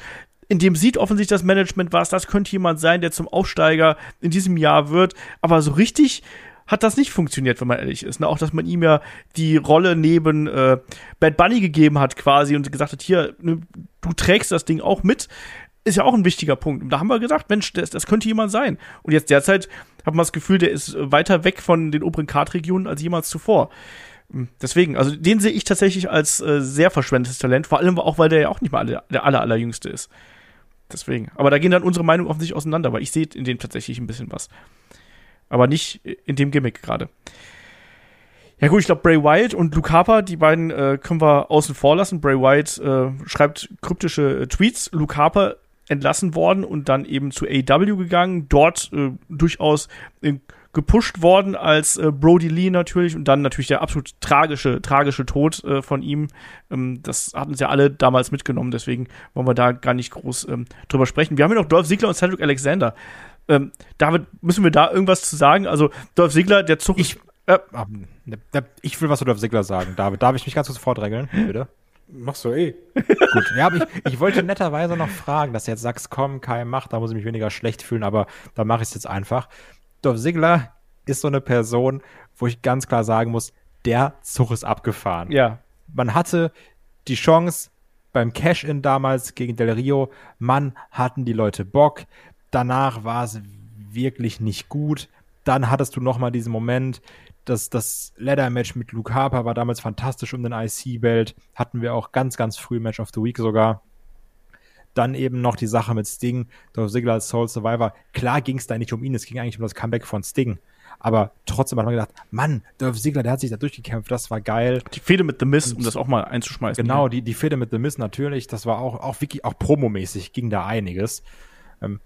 in dem sieht offensichtlich das Management was, das könnte jemand sein, der zum Aufsteiger in diesem Jahr wird, aber so richtig hat das nicht funktioniert, wenn man ehrlich ist. Ne? Auch, dass man ihm ja die Rolle neben äh, Bad Bunny gegeben hat quasi und gesagt hat, hier, ne, du trägst das Ding auch mit, ist ja auch ein wichtiger Punkt. Und da haben wir gesagt, Mensch, das, das könnte jemand sein. Und jetzt derzeit hat man das Gefühl, der ist weiter weg von den oberen Kartregionen als jemals zuvor. Deswegen, also den sehe ich tatsächlich als äh, sehr verschwendetes Talent, vor allem auch, weil der ja auch nicht mal alle, der aller, allerjüngste ist. Deswegen. Aber da gehen dann unsere Meinungen offensichtlich auseinander, weil ich sehe in dem tatsächlich ein bisschen was. Aber nicht in dem Gimmick gerade. Ja gut, ich glaube Bray Wyatt und Luke Harper, die beiden äh, können wir außen vor lassen. Bray Wyatt äh, schreibt kryptische äh, Tweets. Luke Harper entlassen worden und dann eben zu AEW gegangen, dort äh, durchaus äh, gepusht worden als äh, Brody Lee natürlich und dann natürlich der absolut tragische, tragische Tod äh, von ihm. Ähm, das hatten sie ja alle damals mitgenommen, deswegen wollen wir da gar nicht groß ähm, drüber sprechen. Wir haben ja noch Dolph Ziggler und Cedric Alexander. Ähm, David, müssen wir da irgendwas zu sagen? Also Dolph Ziggler, der Zug Ich- äh, Ähm, ne, ne, Ich will was zu Dolph Ziggler sagen, David. Darf ich mich ganz kurz vordrängeln, bitte? Machst du eh. Gut. Ja, aber ich, ich wollte netterweise noch fragen, dass du jetzt sagst, komm, Kai, mach, da muss ich mich weniger schlecht fühlen, aber da mache ich es jetzt einfach. Dolph Ziggler ist so eine Person, wo ich ganz klar sagen muss, der Zug ist abgefahren. ja, Man hatte die Chance beim Cash-In damals gegen Del Rio, Mann, hatten die Leute Bock. Danach war es wirklich nicht gut. Dann hattest du noch mal diesen Moment, dass das Leather-Match mit Luke Harper war damals fantastisch um den IC-Belt. Hatten wir auch ganz, ganz früh Match of the Week sogar. Dann eben noch die Sache mit Sting, Dolph Ziggler als Soul Survivor. Klar ging es da nicht um ihn, es ging eigentlich um das Comeback von Sting. Aber trotzdem hat man gedacht, Mann, Dolph Ziggler, der hat sich da durchgekämpft, das war geil. die Fehde mit The Miz, um das auch mal einzuschmeißen. Genau, die, die Fehde mit The Miz natürlich, das war auch, auch wirklich, auch promomäßig ging da einiges. Ähm,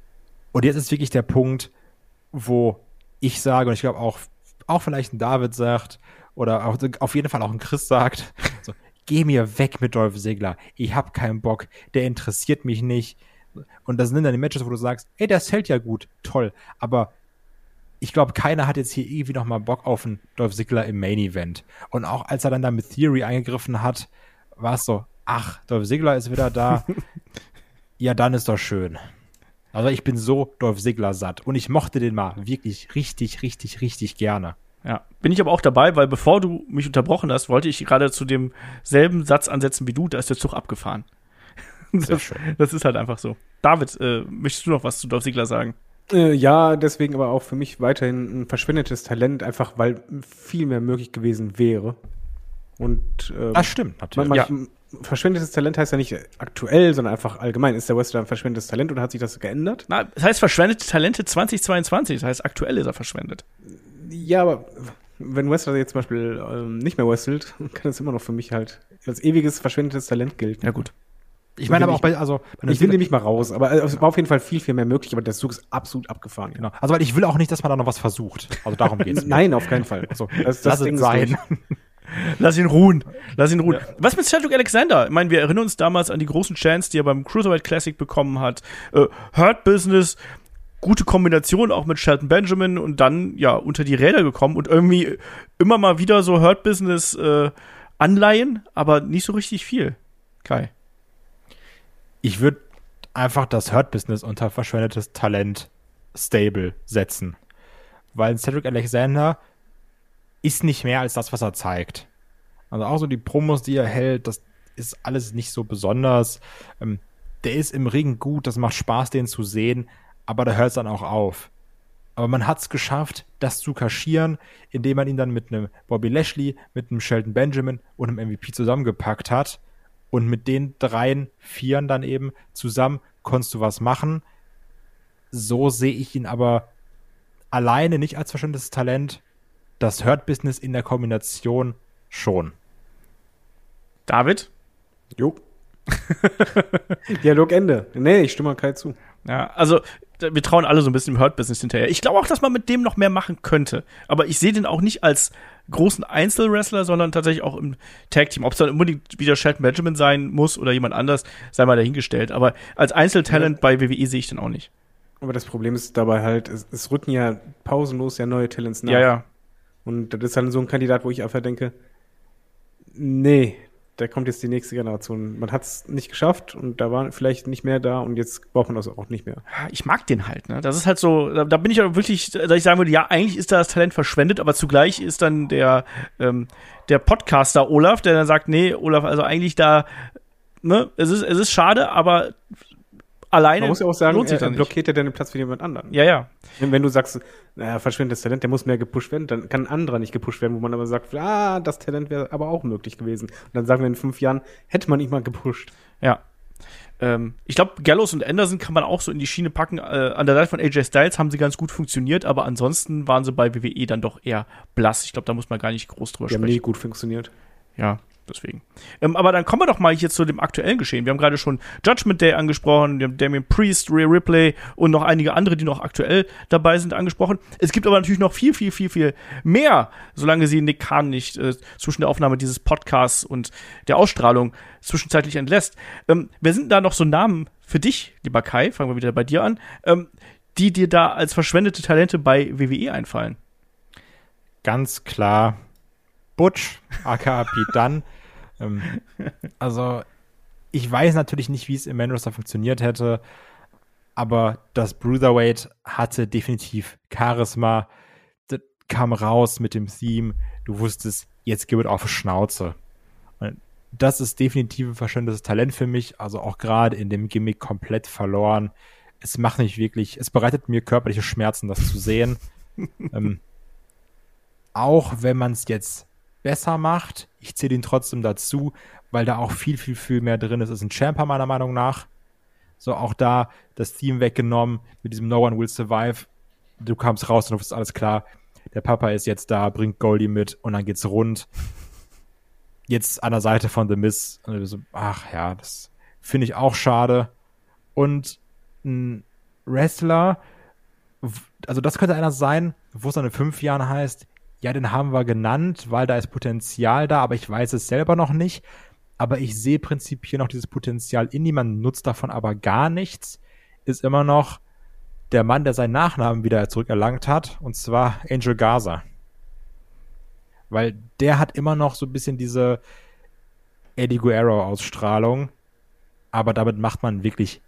und jetzt ist wirklich der Punkt, wo ich sage, und ich glaube auch, auch vielleicht ein David sagt, oder auch, auf jeden Fall auch ein Chris sagt, geh mir weg mit Dolph Ziggler. Ich hab keinen Bock, der interessiert mich nicht. Und das sind dann die Matches, wo du sagst, ey, der zählt ja gut, toll. Aber ich glaube, keiner hat jetzt hier irgendwie noch mal Bock auf einen Dolph Ziggler im Main Event. Und auch als er dann da mit Theory eingegriffen hat, war es so, ach, Dolph Ziggler ist wieder da. ja, dann ist doch schön. Also ich bin so Dolph Ziggler satt. Und ich mochte den mal wirklich richtig, richtig, richtig gerne. Ja, bin ich aber auch dabei, weil bevor du mich unterbrochen hast, wollte ich gerade zu demselben Satz ansetzen wie du, da ist der Zug abgefahren. Sehr Das, schön. das ist halt einfach so. David, äh, möchtest du noch was zu Dolph Ziggler sagen? Äh, ja, deswegen aber auch für mich weiterhin ein verschwendetes Talent, einfach weil viel mehr möglich gewesen wäre. Und ähm, Das stimmt, man, natürlich. man, verschwendetes Talent heißt ja nicht aktuell, sondern einfach allgemein. Ist der Wrestler ein verschwendetes Talent oder hat sich das geändert? Na, das heißt verschwendete Talente 2022, das heißt aktuell ist er verschwendet. Ja, aber wenn Wrestler jetzt zum Beispiel ähm, nicht mehr wrestelt, kann es immer noch für mich halt als ewiges verschwendetes Talent gelten. Ja, gut. Ich meine aber auch bei, also, bei Ich will nämlich mal raus, aber äh, es war auf jeden Fall viel, viel mehr möglich, aber der Zug ist absolut abgefahren. genau. Also, weil ich will auch nicht, dass man da noch was versucht. Also darum geht's. Nein, auf keinen Fall. Also, Das- das lass Ding es sein. Lass ihn ruhen. Lass ihn ruhen. Was mit Cedric Alexander? Ich meine, wir erinnern uns damals an die großen Chance, die er beim Cruiserweight Classic bekommen hat. Äh, Hurt Business, gute Kombination auch mit Shelton Benjamin und dann ja unter die Räder gekommen und irgendwie immer mal wieder so Hurt Business äh, Anleihen, aber nicht so richtig viel. Kai. Ich würde einfach das Hurt-Business unter verschwendetes Talent stable setzen. Weil Cedric Alexander ist nicht mehr als das, was er zeigt. Also auch so die Promos, die er hält, das ist alles nicht so besonders. Ähm, der ist im Ring gut, das macht Spaß, den zu sehen, aber da hört es dann auch auf. Aber man hat es geschafft, das zu kaschieren, indem man ihn dann mit einem Bobby Lashley, mit einem Shelton Benjamin und einem MVP zusammengepackt hat. Und mit den dreien, vieren dann eben zusammen konntest du was machen. So sehe ich ihn aber alleine nicht als verschwendetes Talent. Das Hurt-Business in der Kombination schon. David? Jo. Dialog Ende. Nee, ich stimme Kai zu. Ja, also wir trauen alle so ein bisschen im Hurt-Business hinterher. Ich glaube auch, dass man mit dem noch mehr machen könnte. Aber ich sehe den auch nicht als großen Einzelwrestler, sondern tatsächlich auch im Tag-Team. Ob es dann unbedingt wieder Shelton Benjamin sein muss oder jemand anders, sei mal dahingestellt. Aber als Einzeltalent bei WWE sehe ich den auch nicht. Aber das Problem ist dabei halt, es, es rücken ja pausenlos ja neue Talents nach. Ja, ja. Und das ist dann so ein Kandidat, wo ich einfach denke, nee, da kommt jetzt die nächste Generation. Man hat es nicht geschafft und da war vielleicht nicht mehr da und jetzt braucht man das auch nicht mehr. Ich mag den halt, ne? Das ist halt so, da, da bin ich auch wirklich, dass ich sagen würde, ja, eigentlich ist da das Talent verschwendet, aber zugleich ist dann der, ähm, der Podcaster Olaf, der dann sagt, nee, Olaf, also eigentlich da, ne, es ist, es ist schade, aber alleine Man muss ja auch sagen, lohnt sich er, er dann nicht. blockiert ja deinen Platz für jemand anderen. Ja, ja. Wenn, du sagst, naja, verschwindendes Talent, der muss mehr gepusht werden, dann kann ein anderer nicht gepusht werden, wo man aber sagt, ah, das Talent wäre aber auch möglich gewesen. Und dann sagen wir in fünf Jahren, hätte man ihn mal gepusht. Ja. Ähm, ich glaube, Gallows und Anderson kann man auch so in die Schiene packen. Äh, an der Seite von AJ Styles haben sie ganz gut funktioniert, aber ansonsten waren sie bei WWE dann doch eher blass. Ich glaube, da muss man gar nicht groß drüber Die haben sprechen. nie gut funktioniert. Ja, deswegen. Ähm, aber dann kommen wir doch mal hier zu dem aktuellen Geschehen. Wir haben gerade schon Judgment Day angesprochen, wir haben Damien Priest, Rhea Ripley und noch einige andere, die noch aktuell dabei sind, angesprochen. Es gibt aber natürlich noch viel, viel, viel, viel mehr, solange sie Nick Khan nicht äh, zwischen der Aufnahme dieses Podcasts und der Ausstrahlung zwischenzeitlich entlässt. Ähm, wer sind da noch so Namen für dich, lieber Kai? Fangen wir wieder bei dir an. Ähm, die dir da als verschwendete Talente bei WWE einfallen. Ganz klar Butch, aka Pete Dunn. Ähm, also, ich weiß natürlich nicht, wie es im Main Roster funktioniert hätte, aber das Bruiserweight hatte definitiv Charisma. Das kam raus mit dem Theme. Du wusstest, jetzt gibt es auf Schnauze. Und das ist definitiv ein verschwendetes Talent für mich, also auch gerade in dem Gimmick komplett verloren. Es macht nicht wirklich, es bereitet mir körperliche Schmerzen, das zu sehen. ähm, auch wenn man es jetzt besser macht, ich zähle ihn trotzdem dazu, weil da auch viel, viel, viel mehr drin ist. Es ist ein Champer meiner Meinung nach. So auch da das Team weggenommen mit diesem No One Will Survive. Du kamst raus und du wusstest alles klar. Der Papa ist jetzt da, bringt Goldie mit und dann geht's rund. Jetzt an der Seite von The du so, ach ja, das finde ich auch schade. Und ein Wrestler, also das könnte einer sein, wo es dann in fünf Jahren heißt, ja, den haben wir genannt, weil da ist Potenzial da, aber ich weiß es selber noch nicht. Aber ich sehe prinzipiell noch dieses Potenzial in ihm, man nutzt davon aber gar nichts, ist immer noch der Mann, der seinen Nachnamen wieder zurückerlangt hat, und zwar Angel Gaza. Weil der hat immer noch so ein bisschen diese Eddie Guerrero-Ausstrahlung, aber damit macht man wirklich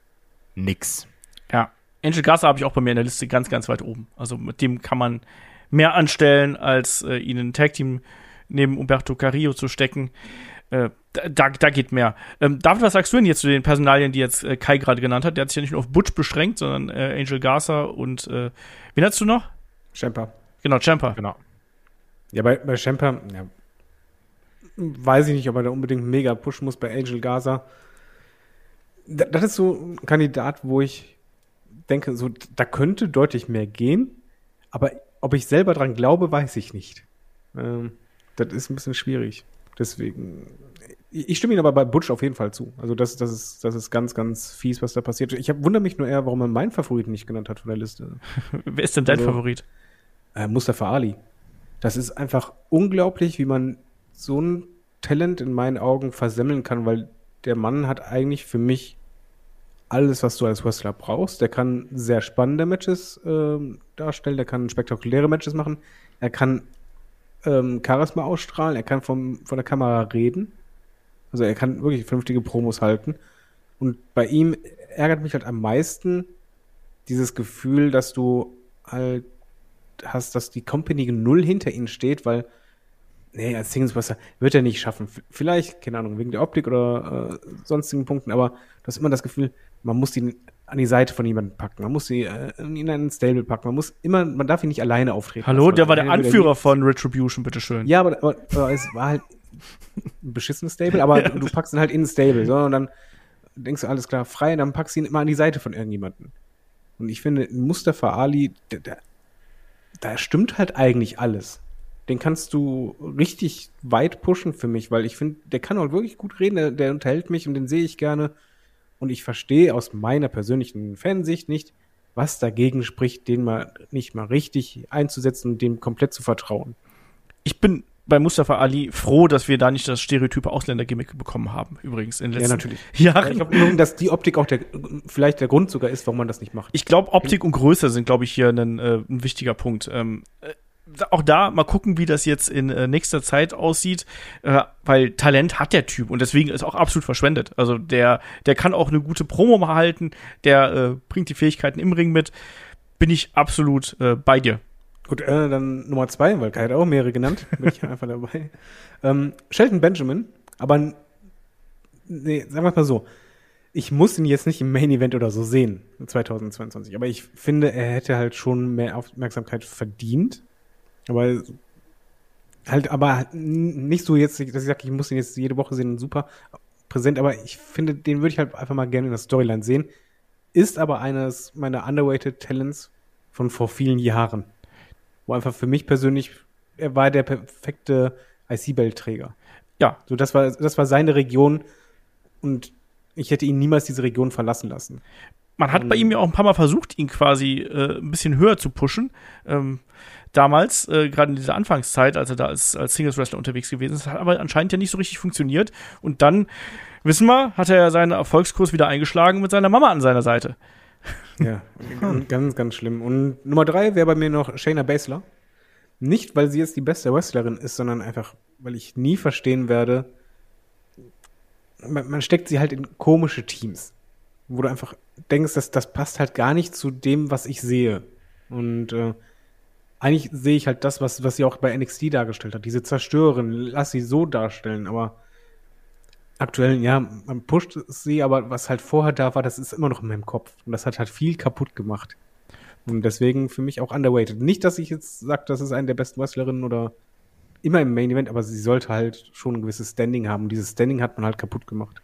nix. Ja, Angel Garza habe ich auch bei mir in der Liste ganz, ganz weit oben. Also mit dem kann man mehr anstellen, als äh, ihn in ein Tag-Team neben Umberto Carrillo zu stecken. Äh, da, da geht mehr. Ähm, David, was sagst du denn jetzt zu den Personalien, die jetzt äh, Kai gerade genannt hat? Der hat sich ja nicht nur auf Butch beschränkt, sondern äh, Angel Garza und äh, wen hast du noch? Champer. Genau, Champa. Genau. Ja, bei, bei Champer, ja, weiß ich nicht, ob er da unbedingt mega pushen muss bei Angel Gaza. Da- Das ist so ein Kandidat, wo ich denke, so, da könnte deutlich mehr gehen, aber ob ich selber dran glaube, weiß ich nicht. Ähm, das ist ein bisschen schwierig. Deswegen, ich stimme Ihnen aber bei Butch auf jeden Fall zu. Also das, das, ist, das ist ganz, ganz fies, was da passiert. Ich hab, wundere mich nur eher, warum er meinen Favoriten nicht genannt hat von der Liste. Wer ist denn dein Also- Favorit? Äh, Mustafa Ali. Das ist einfach unglaublich, wie man so ein Talent in meinen Augen versemmeln kann, weil der Mann hat eigentlich für mich alles, was du als Wrestler brauchst. Der kann sehr spannende Matches ähm, darstellen, der kann spektakuläre Matches machen, er kann ähm, Charisma ausstrahlen, er kann vom, von der Kamera reden. Also er kann wirklich vernünftige Promos halten. Und bei ihm ärgert mich halt am meisten dieses Gefühl, dass du halt hast, dass die Company null hinter ihnen steht, weil, nee, als Singles-Wrestler wird er nicht schaffen. Vielleicht, keine Ahnung, wegen der Optik oder äh, sonstigen Punkten, aber du hast immer das Gefühl, man muss ihn an die Seite von jemandem packen, man muss sie äh, ihn in einen Stable packen, man muss immer, man darf ihn nicht alleine auftreten. Hallo, lassen. der war der Anführer von Retribution, bitteschön. ja, aber, aber, aber es war halt ein beschissenes Stable, aber du packst ihn halt in ein Stable, so, und dann denkst du, alles klar, frei, und dann packst du ihn immer an die Seite von irgendjemandem. Und ich finde, Mustafa Ali, der, der, da stimmt halt eigentlich alles. Den kannst du richtig weit pushen für mich, weil ich finde, der kann auch wirklich gut reden, der, der unterhält mich und den sehe ich gerne. Und ich verstehe aus meiner persönlichen Fansicht nicht, was dagegen spricht, den mal nicht mal richtig einzusetzen und dem komplett zu vertrauen. Ich bin bei Mustafa Ali froh, dass wir da nicht das stereotype Ausländer-Gimmick bekommen haben, übrigens in den Ja, letzten natürlich. Jahren. Ja, ich glaube dass die Optik auch der, vielleicht der Grund sogar ist, warum man das nicht macht. Ich glaube, Optik und Größe sind, glaube ich, hier ein, äh, ein wichtiger Punkt. Ähm, äh, auch da mal gucken, wie das jetzt in äh, nächster Zeit aussieht, äh, weil Talent hat der Typ und deswegen ist auch absolut verschwendet. Also der, der kann auch eine gute Promo mal halten, der äh, bringt die Fähigkeiten im Ring mit. Bin ich absolut äh, bei dir. Gut, äh, dann Nummer zwei, weil Kai hat auch mehrere genannt. Bin ich einfach dabei. Ähm, Shelton Benjamin, aber nee, sagen wir es mal so. Ich muss ihn jetzt nicht im Main Event oder so sehen, 2022. Aber ich finde, er hätte halt schon mehr Aufmerksamkeit verdient. Aber halt, aber nicht so jetzt, dass ich sage, ich muss ihn jetzt jede Woche sehen, super präsent. Aber ich finde, den würde ich halt einfach mal gerne in der Storyline sehen. Ist aber eines meiner underrated Talents von vor vielen Jahren wo einfach für mich persönlich, er war der perfekte IC-Belt-Träger. Ja, So, das war, das war seine Region und ich hätte ihn niemals diese Region verlassen lassen. Man hat bei ihm ja auch ein paar Mal versucht, ihn quasi äh, ein bisschen höher zu pushen. Ähm, damals, äh, gerade in dieser Anfangszeit, als er da als, als Singles-Wrestler unterwegs gewesen ist, hat aber anscheinend ja nicht so richtig funktioniert. Und dann, wissen wir, hat er ja seinen Erfolgskurs wieder eingeschlagen mit seiner Mama an seiner Seite. Ja, ganz, ganz schlimm. Und Nummer drei wäre bei mir noch Shayna Baszler. Nicht, weil sie jetzt die beste Wrestlerin ist, sondern einfach, weil ich nie verstehen werde, man, man steckt sie halt in komische Teams, wo du einfach denkst, dass das passt halt gar nicht zu dem, was ich sehe. Und äh, eigentlich sehe ich halt das, was, was sie auch bei NXT dargestellt hat. Diese Zerstörerin, lass sie so darstellen, aber aktuell, ja, man pusht sie, aber was halt vorher da war, das ist immer noch in meinem Kopf. Und das hat halt viel kaputt gemacht. Und deswegen für mich auch underrated. Nicht, dass ich jetzt sage, das ist eine der besten Wrestlerinnen oder immer im Main Event, aber sie sollte halt schon ein gewisses Standing haben. Und dieses Standing hat man halt kaputt gemacht.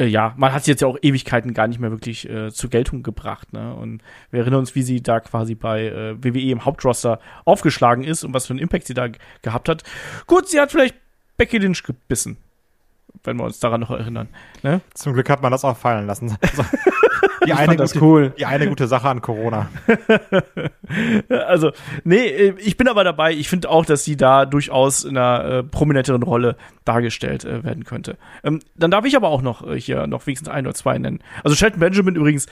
Äh, ja, man hat sie jetzt ja auch Ewigkeiten gar nicht mehr wirklich äh, zur Geltung gebracht. Ne? Und wir erinnern uns, wie sie da quasi bei äh, WWE im Hauptroster aufgeschlagen ist und was für einen Impact sie da gehabt hat. Gut, sie hat vielleicht Becky Lynch gebissen. Wenn wir uns daran noch erinnern. Ne? Zum Glück hat man das auch fallen lassen. Also, die, eine gute, cool. die eine gute Sache an Corona. Also, nee, äh, ich bin aber dabei. Ich finde auch, dass sie da durchaus in einer äh, prominenteren Rolle dargestellt äh, werden könnte. Ähm, dann darf ich aber auch noch äh, hier noch wenigstens ein oder zwei nennen. Also Shelton Benjamin übrigens,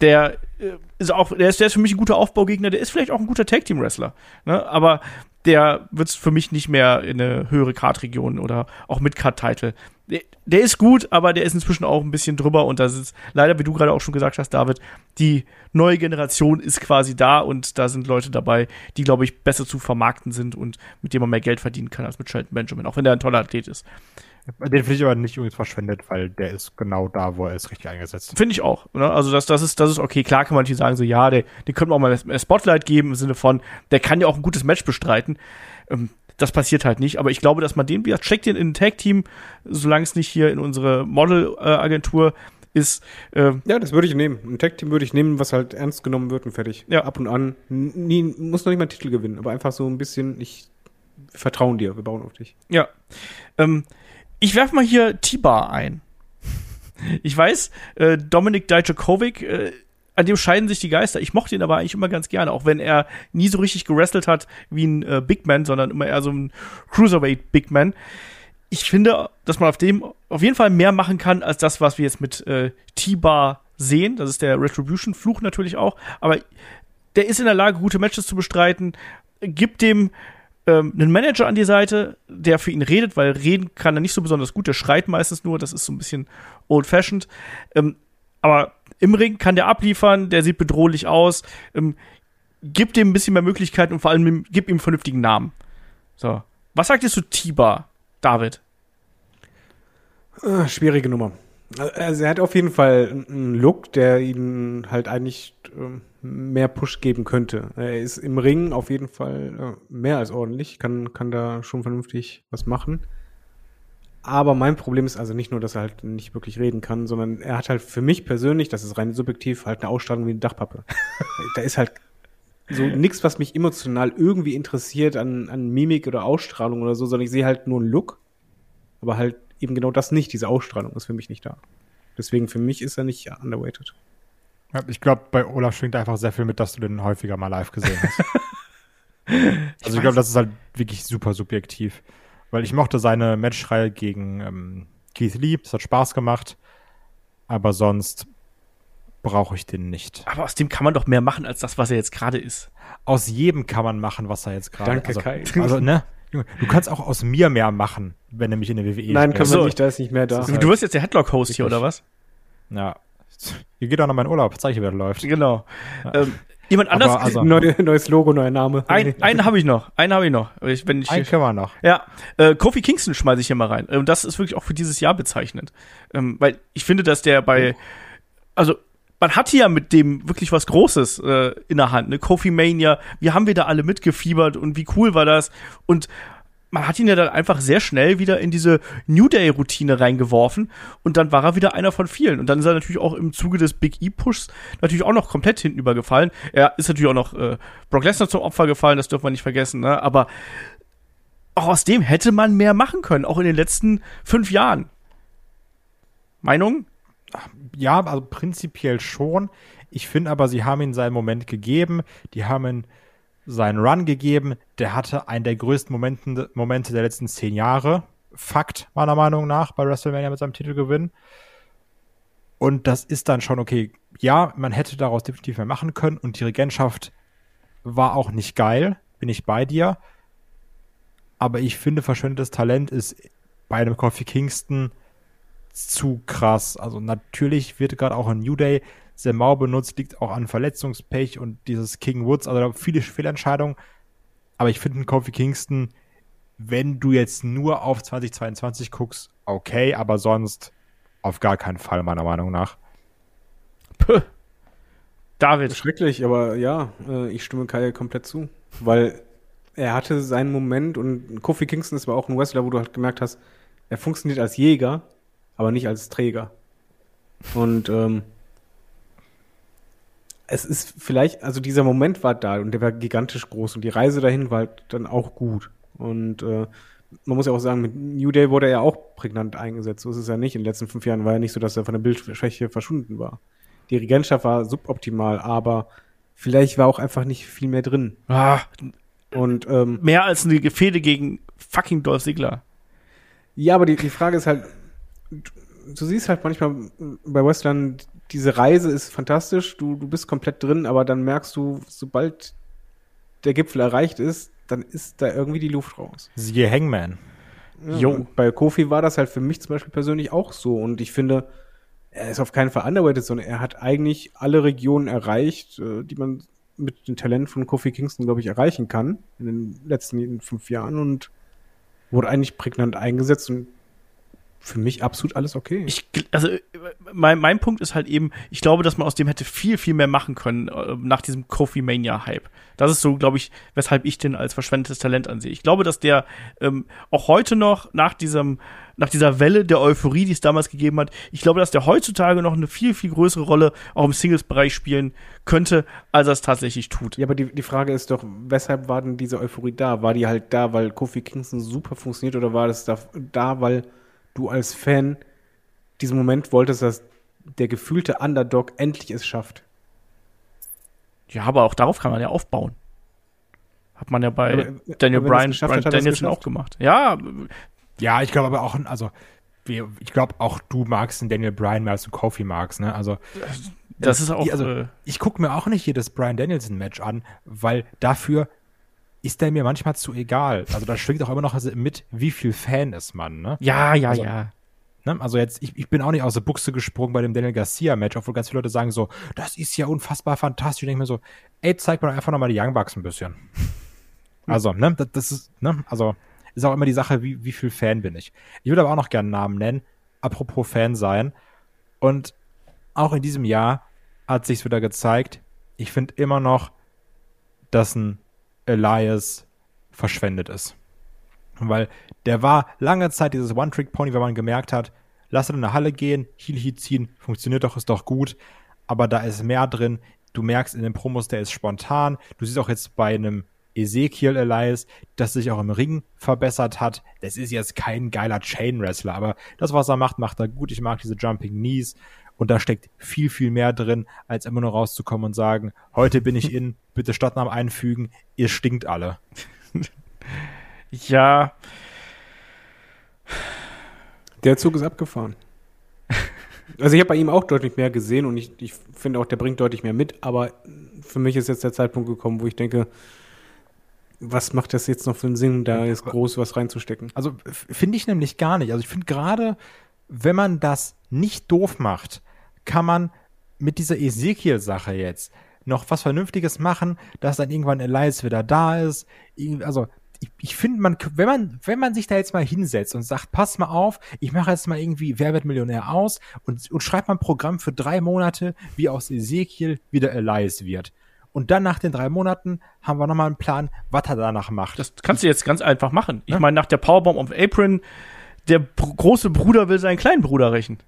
der äh, ist auch, der ist, der ist für mich ein guter Aufbaugegner, der ist vielleicht auch ein guter Tag Team Wrestler, ne? aber der wird für mich nicht mehr in eine höhere Card-Region oder auch mit Card-Title. Der, der ist gut, aber der ist inzwischen auch ein bisschen drüber und das ist leider, wie du gerade auch schon gesagt hast, David, die neue Generation ist quasi da und da sind Leute dabei, die, glaube ich, besser zu vermarkten sind und mit denen man mehr Geld verdienen kann als mit Shelton Benjamin, auch wenn der ein toller Athlet ist. Den finde ich aber nicht übrigens verschwendet, weil der ist genau da, wo er ist richtig eingesetzt. Finde ich auch. Ne? Also das, das, ist, das ist okay. Klar kann man natürlich sagen, so ja, der, den könnte man auch mal mehr Spotlight geben im Sinne von, der kann ja auch ein gutes Match bestreiten. Ähm, das passiert halt nicht. Aber ich glaube, dass man den, wie gesagt, checkt den in ein Tag-Team, solange es nicht hier in unsere Model-Agentur ist. Äh, Ja, das würde ich nehmen. Ein Tag-Team würde ich nehmen, was halt ernst genommen wird und fertig. Ja. Ab und an. Nie, muss noch nicht mal einen Titel gewinnen, aber einfach so ein bisschen, ich wir vertrauen dir, wir bauen auf dich. Ja. Ähm, ich werf mal hier T-Bar ein. Ich weiß, äh, Dominik Dijakovic, äh, an dem scheiden sich die Geister. Ich mochte ihn aber eigentlich immer ganz gerne, auch wenn er nie so richtig gewrestelt hat wie ein äh, Big Man, sondern immer eher so ein Cruiserweight Big Man. Ich finde, dass man auf dem auf jeden Fall mehr machen kann als das, was wir jetzt mit äh, T-Bar sehen. Das ist der Retribution-Fluch natürlich auch. Aber der ist in der Lage, gute Matches zu bestreiten, gibt dem ähm, einen Manager an die Seite, der für ihn redet, weil reden kann er nicht so besonders gut, der schreit meistens nur, das ist so ein bisschen old-fashioned. Ähm, aber im Ring kann der abliefern, der sieht bedrohlich aus, ähm, gibt ihm ein bisschen mehr Möglichkeiten und vor allem gibt ihm einen vernünftigen Namen. So. Was sagt ihr zu Tiba, David? Äh, schwierige Nummer. Also er hat auf jeden Fall einen Look, der ihm halt eigentlich ähm, mehr Push geben könnte. Er ist im Ring auf jeden Fall äh, mehr als ordentlich, kann, kann da schon vernünftig was machen. Aber mein Problem ist also nicht nur, dass er halt nicht wirklich reden kann, sondern er hat halt für mich persönlich, das ist rein subjektiv, halt eine Ausstrahlung wie eine Dachpappe. da ist halt so nichts, was mich emotional irgendwie interessiert an, an Mimik oder Ausstrahlung oder so, sondern ich sehe halt nur einen Look, aber halt eben genau das nicht. Diese Ausstrahlung ist für mich nicht da. Deswegen für mich ist er nicht underweighted. Ich glaube, bei Olaf schwingt einfach sehr viel mit, dass du den häufiger mal live gesehen hast. also ich glaube, das ist halt wirklich super subjektiv. Weil ich mochte seine Matchreihe gegen ähm, Keith Lee, das hat Spaß gemacht. Aber sonst brauche ich den nicht. Aber aus dem kann man doch mehr machen als das, was er jetzt gerade ist. Aus jedem kann man machen, was er jetzt gerade ist. Danke, also, Kai. Also, ne? Du kannst auch aus mir mehr machen, wenn du mich in der WWE Nein, man So. nicht, da ist nicht mehr da. Du, du wirst jetzt der Headlock-Host hier, oder was? Ja. Hier geht auch noch mein Urlaub, zeig ich, wie das läuft. Genau. Ähm, jemand anders. Also- Neu, neues Logo, neuer Name. ein, einen habe ich noch. Einen habe ich noch. Ich, wenn ich, Einen können wir noch. Ja, äh, Kofi Kingston schmeiße ich hier mal rein. Und das ist wirklich auch für dieses Jahr bezeichnend. Ähm, weil ich finde, dass der bei, also man hatte ja mit dem wirklich was Großes äh, in der Hand, ne? Kofi Mania, wie haben wir da alle mitgefiebert und wie cool war das? Und man hat ihn ja dann einfach sehr schnell wieder in diese New Day-Routine reingeworfen und dann war er wieder einer von vielen. Und dann ist er natürlich auch im Zuge des Big E-Pushs natürlich auch noch komplett hintenüber gefallen. Er ist natürlich auch noch äh, Brock Lesnar zum Opfer gefallen, das dürfen wir nicht vergessen, ne? Aber auch aus dem hätte man mehr machen können, auch in den letzten fünf Jahren. Meinung? Ja, also prinzipiell schon. Ich finde aber, sie haben ihm seinen Moment gegeben. Die haben ihm seinen Run gegeben. Der hatte einen der größten Momenten, Momente der letzten zehn Jahre. Fakt, meiner Meinung nach, bei WrestleMania mit seinem Titelgewinn. Und das ist dann schon okay. Ja, man hätte daraus definitiv mehr machen können. Und die Regentschaft war auch nicht geil. Bin ich bei dir. Aber ich finde, verschwendetes Talent ist bei einem Kofi Kingston zu krass. Also natürlich wird gerade auch in New Day sehr mau benutzt, liegt auch an Verletzungspech und dieses King Woods, also da viele Fehlentscheidungen. Aber ich finde einen Kofi Kingston, wenn du jetzt nur auf 2022 guckst, okay, aber sonst auf gar keinen Fall, meiner Meinung nach. Puh. David. Schrecklich, aber ja, äh, ich stimme Kai komplett zu. Weil er hatte seinen Moment und Kofi Kingston ist aber auch ein Wrestler, wo du halt gemerkt hast, er funktioniert als Jäger, aber nicht als Träger. Und ähm, es ist vielleicht, also dieser Moment war da und der war gigantisch groß und die Reise dahin war halt dann auch gut. Und äh, man muss ja auch sagen, mit New Day wurde er ja auch prägnant eingesetzt. So ist es ja nicht. In den letzten fünf Jahren war ja nicht so, dass er von der Bildschwäche verschwunden war. Die Regentschaft war suboptimal, aber vielleicht war auch einfach nicht viel mehr drin. Ah, Und ähm, mehr als eine Gefehde gegen fucking Dolph Ziggler. ja, aber die, die Frage ist halt, du, siehst halt manchmal bei Wrestlern, diese Reise ist fantastisch, du, du bist komplett drin, aber dann merkst du, sobald der Gipfel erreicht ist, dann ist da irgendwie die Luft raus. Siehe Hangman. Ja, Jo. und Bei Kofi war das halt für mich zum Beispiel persönlich auch so. Und ich finde, er ist auf keinen Fall underrated, sondern er hat eigentlich alle Regionen erreicht, äh, die man mit dem Talent von Kofi Kingston, glaube ich, erreichen kann in den letzten fünf Jahren und wurde eigentlich prägnant eingesetzt und für mich absolut alles okay. Ich, also, äh, mein, mein Punkt ist halt eben, ich glaube, dass man aus dem hätte viel, viel mehr machen können äh, nach diesem Kofi Mania-Hype. Das ist so, glaube ich, weshalb ich den als verschwendetes Talent ansehe. Ich glaube, dass der ähm, auch heute noch nach diesem, nach dieser Welle der Euphorie, die es damals gegeben hat. Ich glaube, dass der heutzutage noch eine viel, viel größere Rolle auch im Singles-Bereich spielen könnte, als er es tatsächlich tut. Ja, aber die, die Frage ist doch, weshalb war denn diese Euphorie da? War die halt da, weil Kofi Kingston super funktioniert oder war das da, da weil du als Fan diesen Moment wolltest, dass der gefühlte Underdog endlich es schafft? Ja, aber auch darauf kann man ja aufbauen. Hat man ja bei Aber, Daniel aber wenn Bryan, Bryan Danielson auch gemacht. Ja, Ja, ich glaube aber auch, also, ich glaube auch du magst den Daniel Bryan mehr als du Kofi magst, ne? Also, das ist auch. Also, äh, ich gucke mir auch nicht jedes Bryan Danielson Match an, weil dafür ist der mir manchmal zu egal. Also da schwingt auch immer noch mit, wie viel Fan ist man, ne? ja, ja, also- ja. Ne? Also jetzt, ich, ich bin auch nicht aus der Buchse gesprungen bei dem Daniel Garcia-Match, obwohl ganz viele Leute sagen so, das ist ja unfassbar fantastisch. Ich denke mir so, ey, zeig mir doch einfach nochmal die Young Bucks ein bisschen. Also, ne, das, das ist, ne, also ist auch immer die Sache, wie, wie viel Fan bin ich. Ich würde aber auch noch gerne einen Namen nennen, apropos Fan sein. Und auch in diesem Jahr hat sich's wieder gezeigt, ich finde immer noch, dass ein Elias verschwendet ist. Weil der war lange Zeit dieses One-Trick-Pony, wenn man gemerkt hat, lass ihn in eine Halle gehen, Heal Heat ziehen, funktioniert doch, ist doch gut. Aber da ist mehr drin. Du merkst in den Promos, der ist spontan. Du siehst auch jetzt bei einem Ezekiel Elias, dass sich auch im Ring verbessert hat. Das ist jetzt kein geiler Chain-Wrestler, aber das, was er macht, macht er gut. Ich mag diese Jumping Knees. Und da steckt viel, viel mehr drin, als immer nur rauszukommen und sagen, heute bin ich in, bitte Stadtnamen einfügen, ihr stinkt alle. Ja, Der Zug ist abgefahren. Also ich habe bei ihm auch deutlich mehr gesehen und ich, ich finde auch, der bringt deutlich mehr mit, aber für mich ist jetzt der Zeitpunkt gekommen, wo ich denke, was macht das jetzt noch für einen Sinn, da jetzt groß was reinzustecken? Also finde ich nämlich gar nicht. Also ich finde gerade, wenn man das nicht doof macht, kann man mit dieser Ezekiel-Sache jetzt noch was Vernünftiges machen, dass dann irgendwann Elias wieder da ist. Also ich, ich finde, man, wenn man, wenn man sich da jetzt mal hinsetzt und sagt, pass mal auf, ich mache jetzt mal irgendwie Wer wird Millionär aus und, und schreibt mal ein Programm für drei Monate, wie aus Ezekiel wieder Elias wird. Und dann nach den drei Monaten haben wir nochmal einen Plan, was er danach macht. das kannst du jetzt ganz einfach machen. Ich Ja. meine, nach der Powerbomb auf Apron, der große Bruder will seinen kleinen Bruder rächen.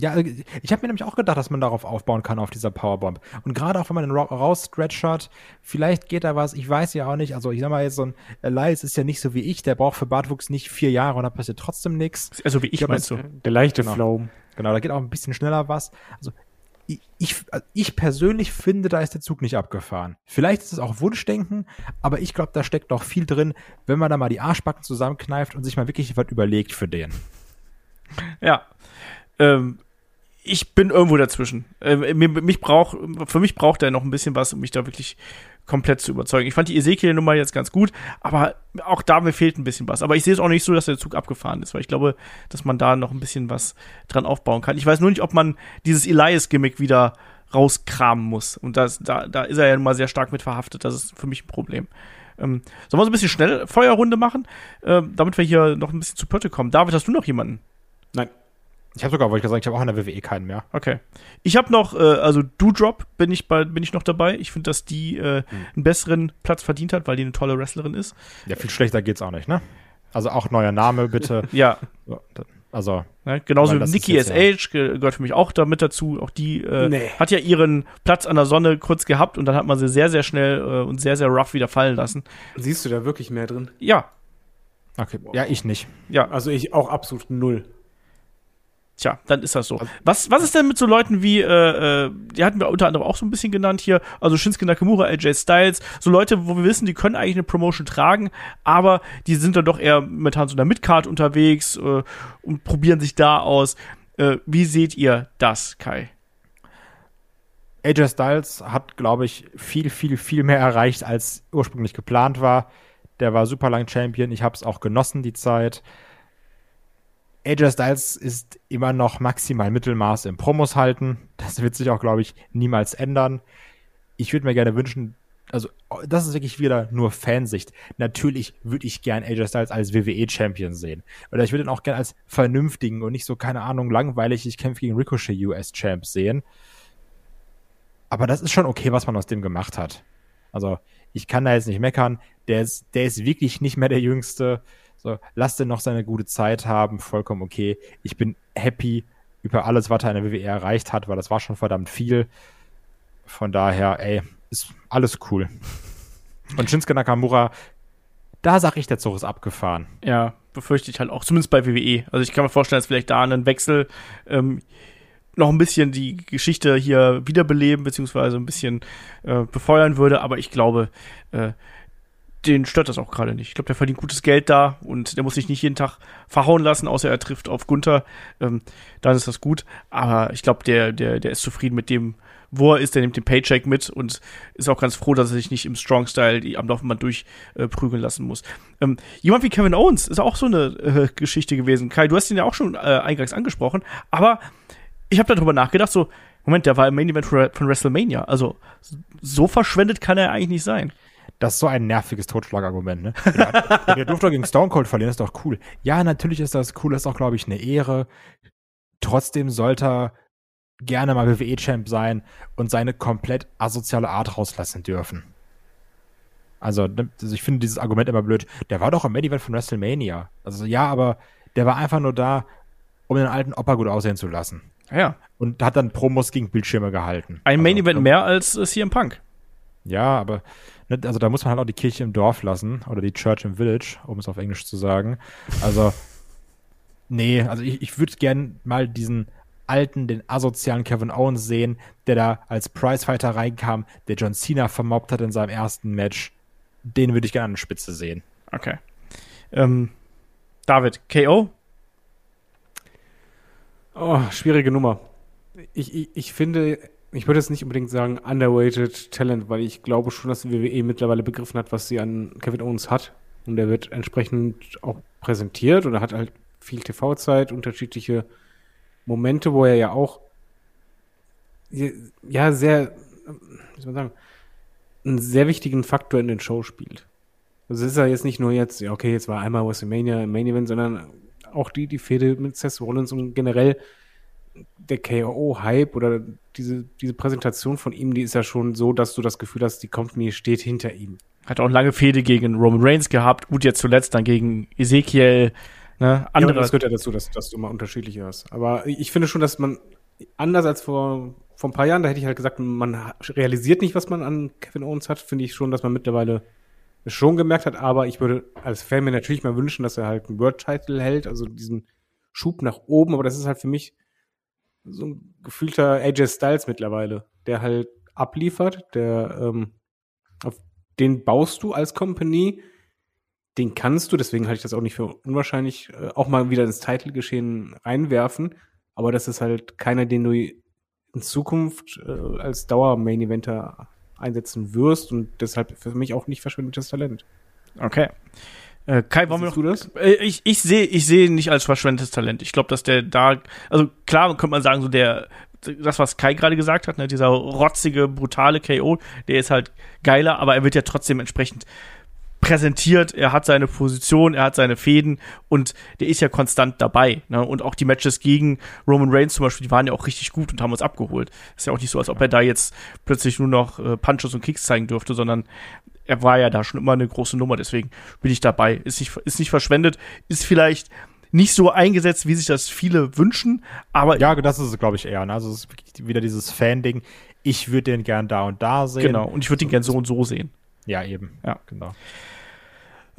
Ja, äh, ich habe mir nämlich auch gedacht, dass man darauf aufbauen kann, auf dieser Powerbomb. Und gerade auch, wenn man den Ra rausstretchert, vielleicht geht da was, ich weiß ja auch nicht. Also ich sag mal jetzt, so ein Elias ist ja nicht so wie ich, der braucht für Bartwuchs nicht vier Jahre und da passiert trotzdem nichts. Also wie ich glaub, meinst du. das- Der leichte Genau. Flow. Genau, da geht auch ein bisschen schneller was. Also ich, ich, also ich persönlich finde, da ist der Zug nicht abgefahren. Vielleicht ist es auch Wunschdenken, aber ich glaube, da steckt noch viel drin, wenn man da mal die Arschbacken zusammenkneift und sich mal wirklich was überlegt für den. Ja. Ähm, ich bin irgendwo dazwischen. Äh, mir, mich braucht, für mich braucht er noch ein bisschen was, um mich da wirklich komplett zu überzeugen. Ich fand die Ezekiel-Nummer jetzt ganz gut, aber auch da mir fehlt ein bisschen was. Aber ich sehe es auch nicht so, dass der Zug abgefahren ist, weil ich glaube, dass man da noch ein bisschen was dran aufbauen kann. Ich weiß nur nicht, ob man dieses Elias-Gimmick wieder rauskramen muss. Und das, da, da ist er ja nun mal sehr stark mit verhaftet. Das ist für mich ein Problem. Ähm, sollen wir so ein bisschen schnell Feuerrunde machen, ähm, damit wir hier noch ein bisschen zu Pötte kommen? David, hast du noch jemanden? Nein. Ich habe sogar, wollte ich sagen, ich habe auch in der WWE keinen mehr. Okay. Ich habe noch, äh, also Doudrop bin ich bei, bin ich noch dabei. Ich finde, dass die äh, einen besseren Platz verdient hat, weil die eine tolle Wrestlerin ist. Ja, viel schlechter geht's auch nicht, ne? Also auch neuer Name, bitte. Ja, Also, ne? genauso wie Nikki SH ge- gehört für mich auch da mit dazu. Auch die äh, Nee. hat ja ihren Platz an der Sonne kurz gehabt und dann hat man sie sehr, sehr schnell äh, und sehr, sehr rough wieder fallen lassen. Siehst du da wirklich mehr drin? Ja, okay. Ja, ich nicht. ja. Also ich auch absolut null. Tja, dann ist das so. Was, was ist denn mit so Leuten wie, äh, äh, die hatten wir unter anderem auch so ein bisschen genannt hier, also Shinsuke Nakamura, AJ Styles, so Leute, wo wir wissen, die können eigentlich eine Promotion tragen, aber die sind dann doch eher momentan so in der Midcard unterwegs äh, und probieren sich da aus. Äh, wie seht ihr das, Kai? AJ Styles hat, glaube ich, viel, viel, viel mehr erreicht, als ursprünglich geplant war. Der war super lang Champion. Ich habe es auch genossen, die Zeit. AJ Styles ist immer noch maximal Mittelmaß im Promos halten. Das wird sich auch, glaube ich, niemals ändern. Ich würde mir gerne wünschen, also das ist wirklich wieder nur Fansicht. Natürlich würde ich gern AJ Styles als WWE-Champion sehen. Oder ich würde ihn auch gern als vernünftigen und nicht so, keine Ahnung, langweilig, ich kämpfe gegen Ricochet US-Champ sehen. Aber das ist schon okay, was man aus dem gemacht hat. Also, ich kann da jetzt nicht meckern. Der ist, der ist wirklich nicht mehr der Jüngste. So, lass den noch seine gute Zeit haben, vollkommen okay. Ich bin happy über alles, was er in der WWE erreicht hat, weil das war schon verdammt viel. Von daher, ey, ist alles cool. Und Shinsuke Nakamura, da sag ich, der Zug ist abgefahren. Ja, befürchte ich halt auch, zumindest bei WWE. Also ich kann mir vorstellen, dass vielleicht da einen Wechsel ähm, noch ein bisschen die Geschichte hier wiederbeleben, beziehungsweise ein bisschen äh, befeuern würde, aber ich glaube, äh, den stört das auch gerade nicht. Ich glaube, der verdient gutes Geld da und der muss sich nicht jeden Tag verhauen lassen, außer er trifft auf Gunther. Ähm, dann ist das gut. Aber ich glaube, der, der, der ist zufrieden mit dem, wo er ist. Der nimmt den Paycheck mit und ist auch ganz froh, dass er sich nicht im Strong-Style am Laufband durchprügeln äh, lassen muss. Ähm, jemand wie Kevin Owens ist auch so eine äh, Geschichte gewesen. Kai, du hast ihn ja auch schon äh, eingangs angesprochen, aber ich habe darüber nachgedacht, so, Moment, der war im Main Event von WrestleMania. Also so verschwendet kann er eigentlich nicht sein. Das ist so ein nerviges Totschlagargument, ne? Ja, der durfte gegen Stone Cold verlieren, ist doch cool. Ja, natürlich ist das cool, das ist auch, glaube ich, eine Ehre. Trotzdem sollte er gerne mal WWE-Champ sein und seine komplett asoziale Art rauslassen dürfen. Also, ne, also, ich finde dieses Argument immer blöd. Der war doch im Main Event von WrestleMania. Also ja, aber der war einfach nur da, um den alten Opa gut aussehen zu lassen. Ja. Und hat dann Promos gegen Bildschirme gehalten. Ein Main Event also, mehr als CM Punk. Ja, aber also da muss man halt auch die Kirche im Dorf lassen oder die Church im Village, um es auf Englisch zu sagen. Also, nee, also ich, ich würde gern mal diesen alten, den asozialen Kevin Owens sehen, der da als Prizefighter reinkam, der John Cena vermobbt hat in seinem ersten Match. Den würde ich gerne an der Spitze sehen. Okay. Ähm, David, KO? Oh, schwierige Nummer. Ich, ich, ich finde, ich würde jetzt nicht unbedingt sagen underrated Talent, weil ich glaube schon, dass die WWE mittlerweile begriffen hat, was sie an Kevin Owens hat. Und er wird entsprechend auch präsentiert oder hat halt viel TV-Zeit, unterschiedliche Momente, wo er ja auch ja sehr, wie soll man sagen, einen sehr wichtigen Faktor in den Show spielt. Also es ist ja jetzt nicht nur jetzt, ja okay, jetzt war einmal WrestleMania im Main Event, sondern auch die, die Fehde mit Seth Rollins und generell der KO-Hype oder diese, diese Präsentation von ihm, die ist ja schon so, dass du das Gefühl hast, die Company steht hinter ihm. Hat auch lange Fehde gegen Roman Reigns gehabt, gut jetzt zuletzt dann gegen Ezekiel, ne, andere. Ja, das gehört ja dazu, dass, dass du mal unterschiedlich hast. Aber ich finde schon, dass man, anders als vor, vor ein paar Jahren, da hätte ich halt gesagt, man realisiert nicht, was man an Kevin Owens hat, finde ich schon, dass man mittlerweile schon gemerkt hat, aber ich würde als Fan mir natürlich mal wünschen, dass er halt einen World-Title hält, also diesen Schub nach oben, aber das ist halt für mich so ein gefühlter AJ Styles mittlerweile, der halt abliefert, der ähm, auf den baust du als Company, den kannst du, deswegen halte ich das auch nicht für unwahrscheinlich, äh, auch mal wieder ins Title-Geschehen reinwerfen, aber das ist halt keiner, den du in Zukunft äh, als Dauer-Main-Eventer einsetzen wirst und deshalb für mich auch nicht verschwendetes Talent. Okay. Äh, Kai, wollen wir noch, du das? Äh, ich ich sehe ich sehe ihn nicht als verschwendetes Talent. Ich glaube, dass der da, also klar könnte man sagen, so der, das, was Kai gerade gesagt hat, ne, dieser rotzige, brutale KO, der ist halt geiler, aber er wird ja trotzdem entsprechend präsentiert, er hat seine Position, er hat seine Fäden und der ist ja konstant dabei. Ne? Und auch die Matches gegen Roman Reigns zum Beispiel, die waren ja auch richtig gut und haben uns abgeholt. Ist ja auch nicht so, als ob er da jetzt plötzlich nur noch äh, Punches und Kicks zeigen dürfte, sondern er war ja da schon immer eine große Nummer, deswegen bin ich dabei. Ist nicht, ist nicht verschwendet, ist vielleicht nicht so eingesetzt, wie sich das viele wünschen, aber. Ja, das ist es, glaube ich, eher. Ne? Also, es ist wieder dieses Fan-Ding. Ich würde den gern da und da sehen. Genau, und ich würde den gern so und so sehen. Ja, eben. Ja, genau.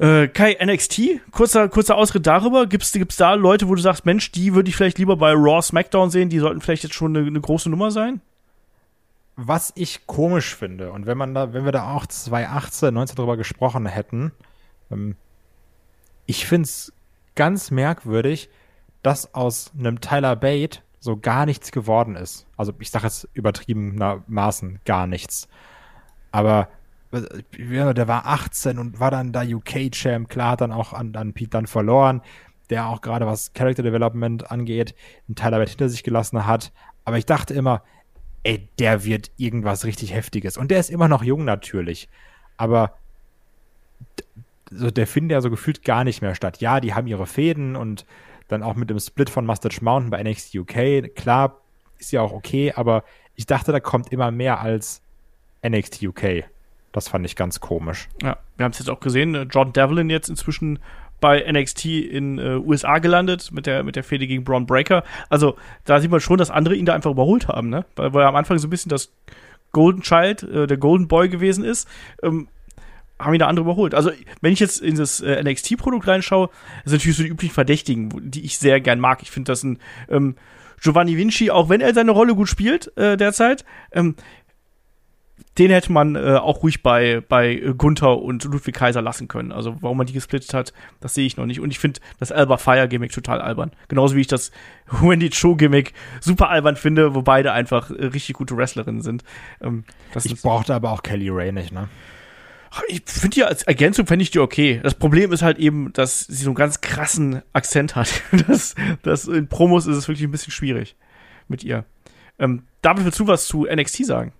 Äh, Kai, NXT, kurzer, kurzer Ausritt darüber. Gibt es da Leute, wo du sagst, Mensch, die würde ich vielleicht lieber bei Raw SmackDown sehen, die sollten vielleicht jetzt schon eine, eine große Nummer sein? was ich komisch finde, und wenn man da, wenn wir da auch 2018, 19 drüber gesprochen hätten, ähm, ich finde es ganz merkwürdig, dass aus einem Tyler Bate so gar nichts geworden ist. Also ich sage jetzt übertriebenermaßen gar nichts. Aber der war 18 und war dann da UK-Champ, klar, hat dann auch an, an Pete dann verloren, der auch gerade was Character Development angeht, einen Tyler Bate hinter sich gelassen hat. Aber ich dachte immer, ey, der wird irgendwas richtig Heftiges. Und der ist immer noch jung natürlich. Aber so, der findet ja so gefühlt gar nicht mehr statt. Ja, die haben ihre Fäden und dann auch mit dem Split von Mustache Mountain bei NXT UK. Klar, ist ja auch okay, aber ich dachte, da kommt immer mehr als NXT UK. Das fand ich ganz komisch. Ja, wir haben es jetzt auch gesehen. John Devlin jetzt inzwischen bei NXT in äh, USA gelandet mit der, mit der Fehde gegen Braun Breaker. Also da sieht man schon, dass andere ihn da einfach überholt haben, ne? Weil, weil er am Anfang so ein bisschen das Golden Child, äh, der Golden Boy gewesen ist. Ähm, haben ihn da andere überholt. Also, wenn ich jetzt in das äh, NXT-Produkt reinschaue, sind natürlich so die üblichen Verdächtigen, die ich sehr gern mag. Ich finde das ein ähm, Giovanni Vinci, auch wenn er seine Rolle gut spielt äh, derzeit, ähm, den hätte man äh, auch ruhig bei, bei Gunther und Ludwig Kaiser lassen können. Also warum man die gesplittet hat, das sehe ich noch nicht. Und ich finde das Alba Fire Gimmick total albern. Genauso wie ich das Wendy Cho Gimmick super albern finde, wo beide einfach äh, richtig gute Wrestlerinnen sind. Ähm, ich brauchte aber auch Kelly Ray nicht, ne? Ich finde die als Ergänzung fände ich die okay. Das Problem ist halt eben, dass sie so einen ganz krassen Akzent hat. Das, das in Promos ist es wirklich ein bisschen schwierig mit ihr. Ähm, David, willst du was zu NXT sagen?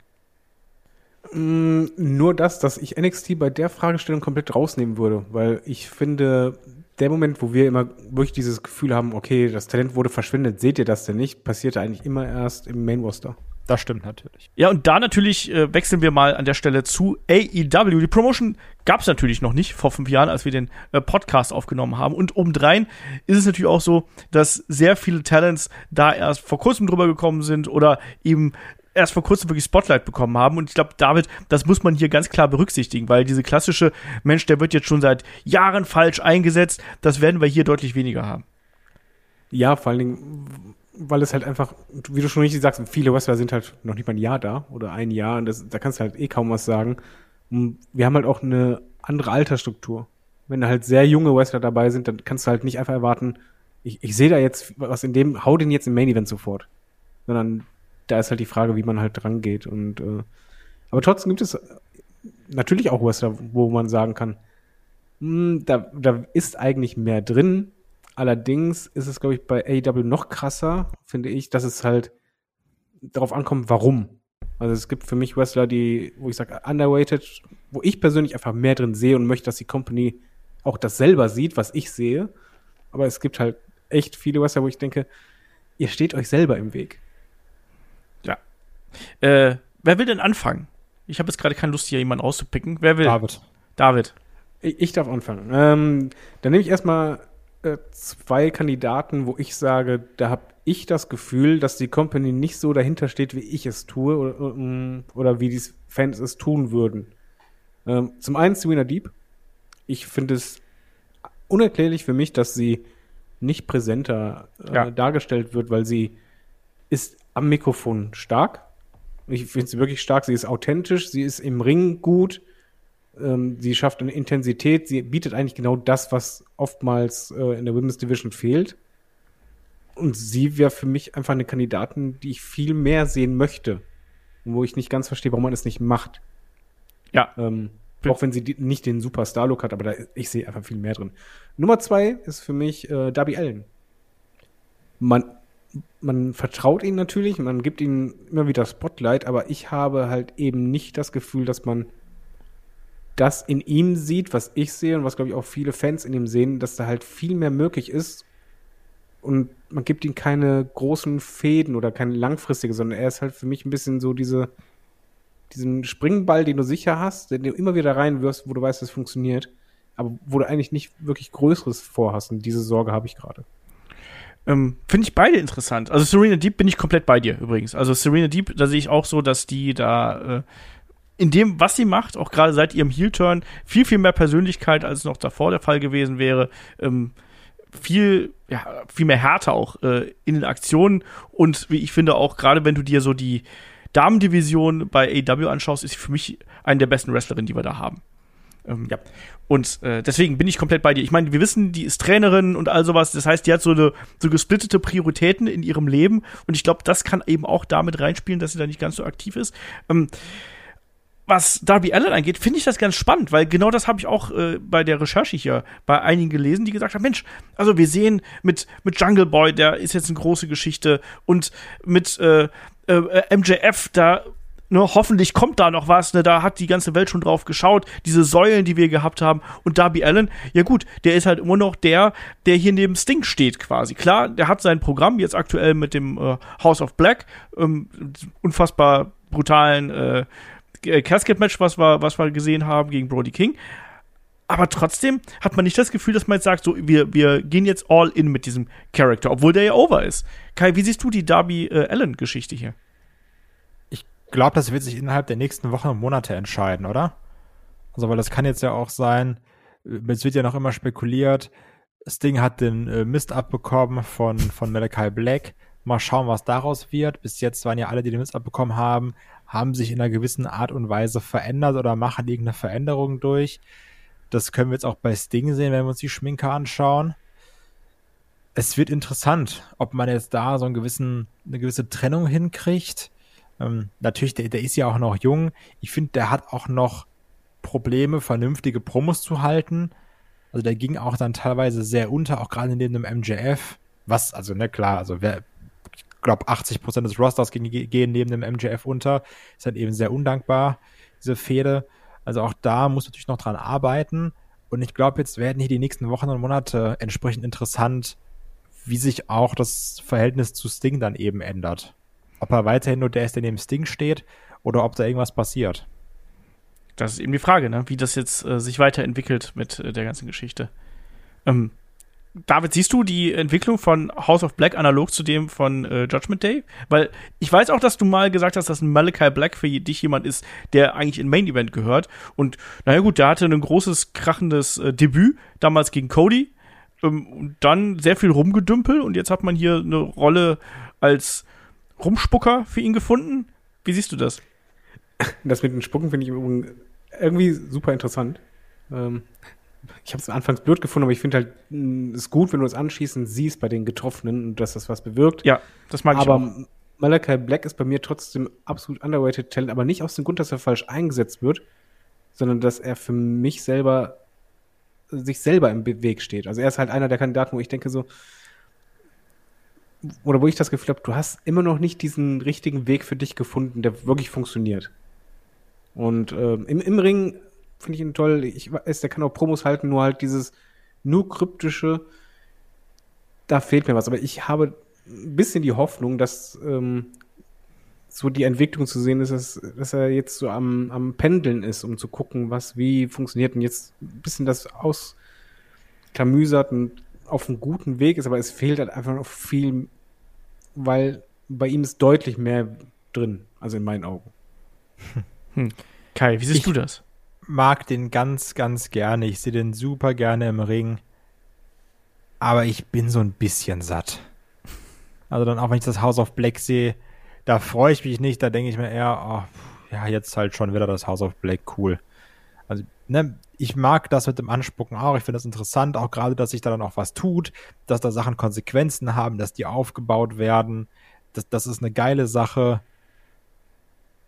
Mm, nur das, dass ich NXT bei der Fragestellung komplett rausnehmen würde, weil ich finde, der Moment, wo wir immer wirklich dieses Gefühl haben, okay, das Talent wurde verschwindet, seht ihr das denn nicht, passierte eigentlich immer erst im Main Roster. Das stimmt natürlich. Ja, und da natürlich äh, wechseln wir mal an der Stelle zu AEW. Die Promotion gab es natürlich noch nicht vor fünf Jahren, als wir den äh, Podcast aufgenommen haben. Und obendrein ist es natürlich auch so, dass sehr viele Talents da erst vor kurzem drüber gekommen sind oder eben erst vor kurzem wirklich Spotlight bekommen haben. Und ich glaube, David, das muss man hier ganz klar berücksichtigen, weil diese klassische Mensch, der wird jetzt schon seit Jahren falsch eingesetzt, das werden wir hier deutlich weniger haben. Ja, vor allen Dingen, weil es halt einfach, wie du schon richtig sagst, viele Wrestler sind halt noch nicht mal ein Jahr da oder ein Jahr und das, da kannst du halt eh kaum was sagen. Wir haben halt auch eine andere Altersstruktur. Wenn da halt sehr junge Wrestler dabei sind, dann kannst du halt nicht einfach erwarten, ich, ich sehe da jetzt was in dem, hau den jetzt im Main Event sofort. Sondern da ist halt die Frage, wie man halt dran geht. Und äh, aber trotzdem gibt es natürlich auch Wrestler, wo man sagen kann, mh, hm, da, da ist eigentlich mehr drin. Allerdings ist es, glaube ich, bei AEW noch krasser, finde ich, dass es halt darauf ankommt, warum. Also es gibt für mich Wrestler, die, wo ich sage, underrated, wo ich persönlich einfach mehr drin sehe und möchte, dass die Company auch das selber sieht, was ich sehe. Aber es gibt halt echt viele Wrestler, wo ich denke, ihr steht euch selber im Weg. Äh, wer will denn anfangen? Ich habe jetzt gerade keine Lust, hier jemanden rauszupicken. Wer will? David. David. Ich, ich darf anfangen. Ähm, dann nehme ich erstmal äh, zwei Kandidaten, wo ich sage, da habe ich das Gefühl, dass die Company nicht so dahinter steht, wie ich es tue oder, mm, oder wie die Fans es tun würden. Ähm, zum einen Serena Deep. Ich finde es unerklärlich für mich, dass sie nicht präsenter äh, ja. dargestellt wird, weil sie ist am Mikrofon stark, ich finde sie wirklich stark. Sie ist authentisch, sie ist im Ring gut, ähm, sie schafft eine Intensität, sie bietet eigentlich genau das, was oftmals äh, in der Women's Division fehlt. Und sie wäre für mich einfach eine Kandidatin, die ich viel mehr sehen möchte. Und wo ich nicht ganz verstehe, warum man es nicht macht. Ja. Ähm, auch wenn sie die, nicht den Superstar-Look hat, aber da, ich sehe einfach viel mehr drin. Nummer zwei ist für mich äh, Darby Allen. Man man vertraut ihnen natürlich, man gibt ihnen immer wieder Spotlight, aber ich habe halt eben nicht das Gefühl, dass man das in ihm sieht, was ich sehe und was, glaube ich, auch viele Fans in ihm sehen, dass da halt viel mehr möglich ist. Und man gibt ihm keine großen Fäden oder keine langfristige, sondern er ist halt für mich ein bisschen so diese, diesen Springball, den du sicher hast, den du immer wieder reinwirfst, wo du weißt, es funktioniert, aber wo du eigentlich nicht wirklich Größeres vorhast. Und diese Sorge habe ich gerade. Ähm, Finde ich beide interessant. Also Serena Deep bin ich komplett bei dir übrigens. Also Serena Deep, da sehe ich auch so, dass die da äh, in dem, was sie macht, auch gerade seit ihrem Heel-Turn, viel, viel mehr Persönlichkeit, als noch davor der Fall gewesen wäre. Ähm, viel, ja, viel mehr Härte auch äh, in den Aktionen und wie ich finde auch, gerade wenn du dir so die Damendivision bei AEW anschaust, ist sie für mich eine der besten Wrestlerinnen, die wir da haben. Ähm, ja. Und äh, deswegen bin ich komplett bei dir. Ich meine, wir wissen, die ist Trainerin und all sowas. Das heißt, die hat so eine so gesplittete Prioritäten in ihrem Leben. Und ich glaube, das kann eben auch damit reinspielen, dass sie da nicht ganz so aktiv ist. Ähm, was Darby Allen angeht, finde ich das ganz spannend, weil genau das habe ich auch äh, bei der Recherche hier bei einigen gelesen, die gesagt haben, Mensch, also wir sehen mit, mit Jungle Boy, der ist jetzt eine große Geschichte und mit äh, äh, MJF, da ne, hoffentlich kommt da noch was, ne, da hat die ganze Welt schon drauf geschaut, diese Säulen, die wir gehabt haben und Darby Allen, ja gut, der ist halt immer noch der, der hier neben Sting steht quasi. Klar, der hat sein Programm jetzt aktuell mit dem äh, House of Black, ähm, unfassbar brutalen äh, Casket-Match, was wir, was wir gesehen haben gegen Brody King. aber trotzdem hat man nicht das Gefühl, dass man jetzt sagt, so, wir, wir gehen jetzt all in mit diesem Charakter, obwohl der ja over ist. Kai, wie siehst du die Darby-Allen-Geschichte hier? Ich glaube, das wird sich innerhalb der nächsten Wochen und Monate entscheiden, oder? Also, weil das kann jetzt ja auch sein, äh, es wird ja noch immer spekuliert, Sting hat den äh, Mist abbekommen von, von Malachi Black. Mal schauen, was daraus wird. Bis jetzt waren ja alle, die den Mist abbekommen haben, haben sich in einer gewissen Art und Weise verändert oder machen irgendeine Veränderung durch. Das können wir jetzt auch bei Sting sehen, wenn wir uns die Schminke anschauen. Es wird interessant, ob man jetzt da so einen gewissen, eine gewisse Trennung hinkriegt. Ähm, natürlich, der, der ist ja auch noch jung. Ich finde, der hat auch noch Probleme, vernünftige Promos zu halten. Also der ging auch dann teilweise sehr unter, auch gerade neben dem MJF. Was, also, ne, klar, also wer, ich glaube, 80 Prozent des Rosters gehen, gehen neben dem MJF unter. Ist halt eben sehr undankbar, diese Fehde. Also auch da muss natürlich noch dran arbeiten. Und ich glaube, jetzt werden hier die nächsten Wochen und Monate entsprechend interessant, wie sich auch das Verhältnis zu Sting dann eben ändert. Ob er weiterhin nur der ist, der neben Sting steht, oder ob da irgendwas passiert. Das ist eben die Frage, ne? wie das jetzt äh, sich weiterentwickelt mit äh, der ganzen Geschichte. Ähm, David, siehst du die Entwicklung von House of Black analog zu dem von äh, Judgment Day? Weil ich weiß auch, dass du mal gesagt hast, dass ein Malachi Black für dich jemand ist, der eigentlich in Main Event gehört. Und naja gut, der hatte ein großes, krachendes äh, Debüt, damals gegen Cody. Ähm, dann sehr viel rumgedümpel und jetzt hat man hier eine Rolle als Rumspucker für ihn gefunden. Wie siehst du das? Das mit den Spucken finde ich irgendwie super interessant. Ähm, ich habe es anfangs blöd gefunden, aber ich finde halt, es mm, ist gut, wenn du es anschließend siehst bei den Getroffenen und dass das was bewirkt. Ja, das mag aber ich auch. Malachi Black ist bei mir trotzdem absolut underrated Talent, aber nicht aus dem Grund, dass er falsch eingesetzt wird, sondern dass er für mich selber sich selber im Weg steht. Also er ist halt einer der Kandidaten, wo ich denke so, oder wo ich das Gefühl habe, du hast immer noch nicht diesen richtigen Weg für dich gefunden, der wirklich funktioniert. Und äh, im, im Ring finde ich ihn toll. Ich weiß, der kann auch Promos halten, nur halt dieses nur kryptische, da fehlt mir was. Aber ich habe ein bisschen die Hoffnung, dass ähm, so die Entwicklung zu sehen ist, dass, dass er jetzt so am, am Pendeln ist, um zu gucken, was wie funktioniert und jetzt ein bisschen das ausklamüsert und auf einem guten Weg ist, aber es fehlt halt einfach noch viel, weil bei ihm ist deutlich mehr drin, also in meinen Augen. Hm. Kai, wie siehst ich, du das? mag den ganz, ganz gerne. Ich sehe den super gerne im Ring. Aber ich bin so ein bisschen satt. Also dann auch, wenn ich das House of Black sehe, da freue ich mich nicht. Da denke ich mir eher, oh, ja, jetzt halt schon wieder das House of Black cool. Also, ne, ich mag das mit dem Anspucken auch. Ich finde das interessant, auch gerade, dass sich da dann auch was tut, dass da Sachen Konsequenzen haben, dass die aufgebaut werden. Das, das ist eine geile Sache.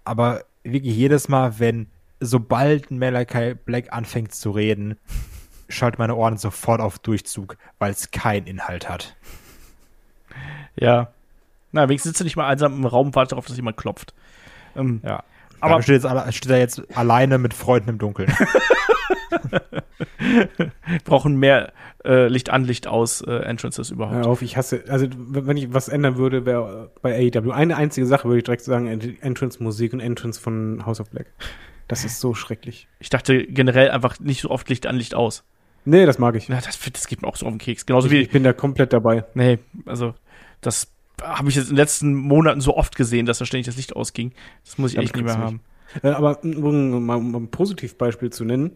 Aber wirklich jedes Mal, wenn sobald Malachi Black anfängt zu reden, schaltet meine Ohren sofort auf Durchzug, weil es keinen Inhalt hat. Ja. Na, wenigstens sitzt du nicht mal einsam im Raum und wartet darauf, dass jemand klopft. Ähm, ja. Aber steht, jetzt, steht er jetzt alleine mit Freunden im Dunkeln. Brauchen mehr äh, Licht an, Licht aus äh, Entrances überhaupt. Hör auf, ich hasse, also wenn ich was ändern würde, wäre bei AEW eine einzige Sache, würde ich direkt sagen, Entrance-Musik und Entrance von House of Black. Das ist so schrecklich. Ich dachte generell einfach nicht so oft Licht an, Licht aus. Nee, das mag ich. Ja, das, das geht mir auch so auf den Keks. Genauso ich, wie. Ich bin da komplett dabei. Nee, also, das habe ich jetzt in den letzten Monaten so oft gesehen, dass da ständig das Licht ausging. Das muss ich echt nicht mehr haben. Äh, aber um mal um ein Positivbeispiel zu nennen,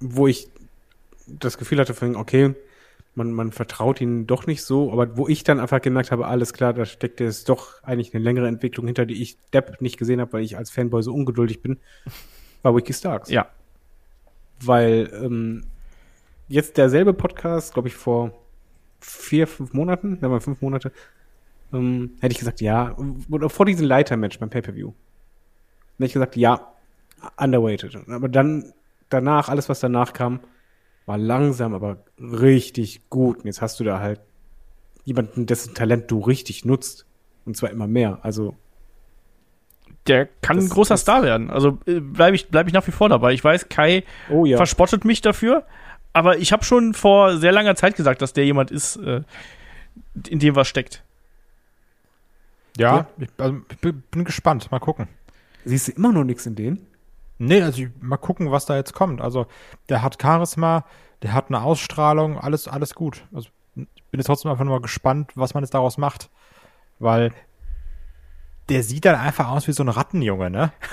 wo ich das Gefühl hatte, okay, man, man vertraut ihnen doch nicht so, aber wo ich dann einfach gemerkt habe, alles klar, da steckt jetzt doch eigentlich eine längere Entwicklung hinter, die ich Depp nicht gesehen habe, weil ich als Fanboy so ungeduldig bin, war Wiki Starks. Ja. Weil ähm, jetzt derselbe Podcast, glaube ich, vor vier, fünf Monaten, wenn man fünf Monate, ähm, hätte ich gesagt, ja, oder vor diesem Leiter-Match beim Pay-Per-View. Hätte ich gesagt, ja, underweighted. Aber dann, danach, alles, was danach kam, war langsam, aber richtig gut. Und jetzt hast du da halt jemanden, dessen Talent du richtig nutzt. Und zwar immer mehr. Also. Der kann das, ein großer Star werden. Also äh, bleibe ich, bleib ich nach wie vor dabei. Ich weiß, Kai oh, ja. verspottet mich dafür. Aber ich habe schon vor sehr langer Zeit gesagt, dass der jemand ist, äh, in dem was steckt. Ja, ja. Ich, also, ich bin gespannt. Mal gucken. Siehst du immer noch nichts in denen? Nee, also ich, mal gucken, was da jetzt kommt. Also der hat Charisma, der hat eine Ausstrahlung, alles, alles gut. Also ich bin jetzt trotzdem einfach nur gespannt, was man jetzt daraus macht. Weil der sieht dann einfach aus wie so ein Rattenjunge, ne?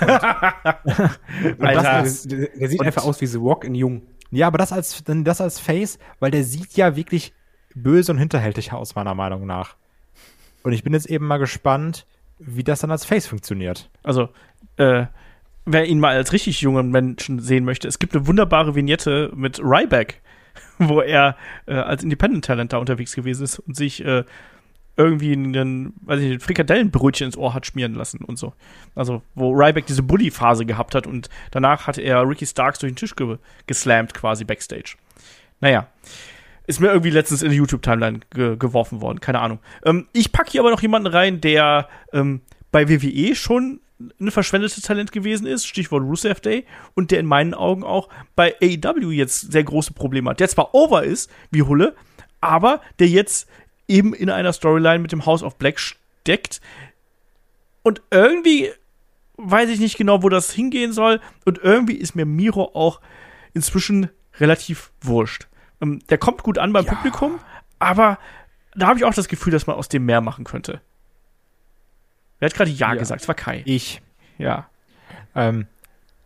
Und Alter. das, der, der sieht Und- einfach aus wie The Rock in Jung. Ja, aber das als, dann das als Face, weil der sieht ja wirklich böse und hinterhältig aus, meiner Meinung nach. Und ich bin jetzt eben mal gespannt, wie das dann als Face funktioniert. Also, äh, wer ihn mal als richtig jungen Menschen sehen möchte, es gibt eine wunderbare Vignette mit Ryback, wo er äh, als Independent Talent da unterwegs gewesen ist und sich äh, irgendwie einen, weiß ich ein Frikadellenbrötchen ins Ohr hat schmieren lassen und so. Also, wo Ryback diese Bully-Phase gehabt hat und danach hat er Ricky Starks durch den Tisch ge geslammt quasi backstage. Naja. Ist mir irgendwie letztens in die YouTube-Timeline ge geworfen worden, keine Ahnung. Ähm, ich packe hier aber noch jemanden rein, der ähm, bei WWE schon ein verschwendetes Talent gewesen ist, Stichwort Rusev Day, und der in meinen Augen auch bei AEW jetzt sehr große Probleme hat. Der zwar over ist, wie Hulle, aber der jetzt eben in einer Storyline mit dem House of Black steckt. Und irgendwie weiß ich nicht genau, wo das hingehen soll. Und irgendwie ist mir Miro auch inzwischen relativ wurscht. Ähm, der kommt gut an beim Ja. Publikum, aber da habe ich auch das Gefühl, dass man aus dem mehr machen könnte. Wer hat gerade Ja, Ja. gesagt? Es war Kai. Ich. Ja. Ähm,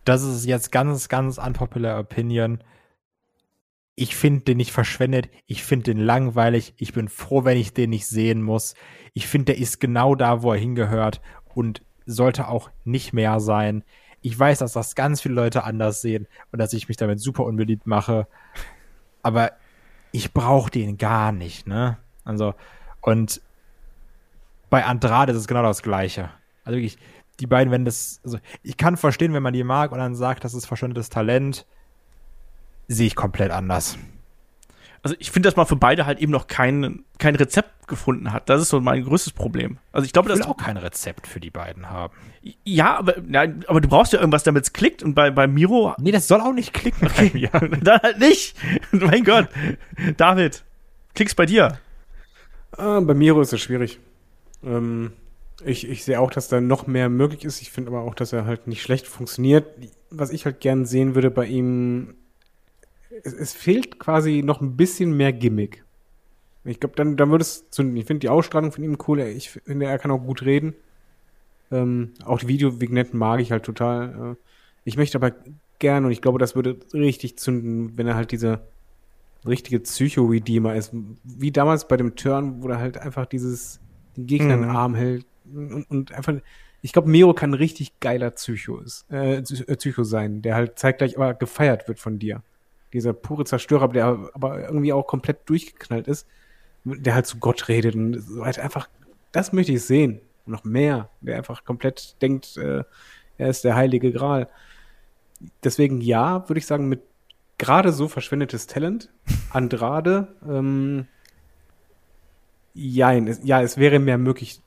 das ist jetzt ganz, ganz unpopular Opinion. Ich finde den nicht verschwendet. Ich finde den langweilig. Ich bin froh, wenn ich den nicht sehen muss. Ich finde, der ist genau da, wo er hingehört und sollte auch nicht mehr sein. Ich weiß, dass das ganz viele Leute anders sehen und dass ich mich damit super unbeliebt mache. Aber ich brauche den gar nicht, ne? Also, und bei Andrade ist es genau das Gleiche. Also wirklich, die beiden, wenn das, also ich kann verstehen, wenn man die mag und dann sagt, das ist verschwendetes Talent, sehe ich komplett anders. Also ich finde, dass man für beide halt eben noch kein, kein Rezept gefunden hat. Das ist so mein größtes Problem. Also ich glaube, Ich dass will auch kein Rezept für die beiden haben. ja, aber, ja, aber du brauchst ja irgendwas, damit es klickt. Und bei, bei Miro Nee, das soll auch nicht klicken bei mir. dann halt nicht. mein Gott. David, klick's bei dir. Ah, bei Miro ist es schwierig. Ähm, ich, ich sehe auch, dass da noch mehr möglich ist. Ich finde aber auch, dass er halt nicht schlecht funktioniert. Was ich halt gern sehen würde bei ihm, es, es fehlt quasi noch ein bisschen mehr Gimmick. Ich glaube, dann, dann würde es zünden. Ich finde die Ausstrahlung von ihm cool. Ich finde, er kann auch gut reden. Ähm, auch die Videovignetten mag ich halt total. Äh, ich möchte aber gern, und ich glaube, das würde richtig zünden, wenn er halt diese richtige Psycho-Redeemer ist. Wie damals bei dem Turn, wo er halt einfach dieses, den Gegner in den Mhm. Arm hält und, und einfach, ich glaube, Miro kann ein richtig geiler Psycho ist, äh, Psycho sein, der halt zeitgleich aber gefeiert wird von dir. Dieser pure Zerstörer, der aber irgendwie auch komplett durchgeknallt ist, der halt zu Gott redet und so halt einfach, das möchte ich sehen. Und noch mehr, der einfach komplett denkt, äh, er ist der heilige Gral. Deswegen ja, würde ich sagen, mit gerade so verschwendetes Talent. Andrade, ähm, jein, es, ja, es wäre mehr möglich.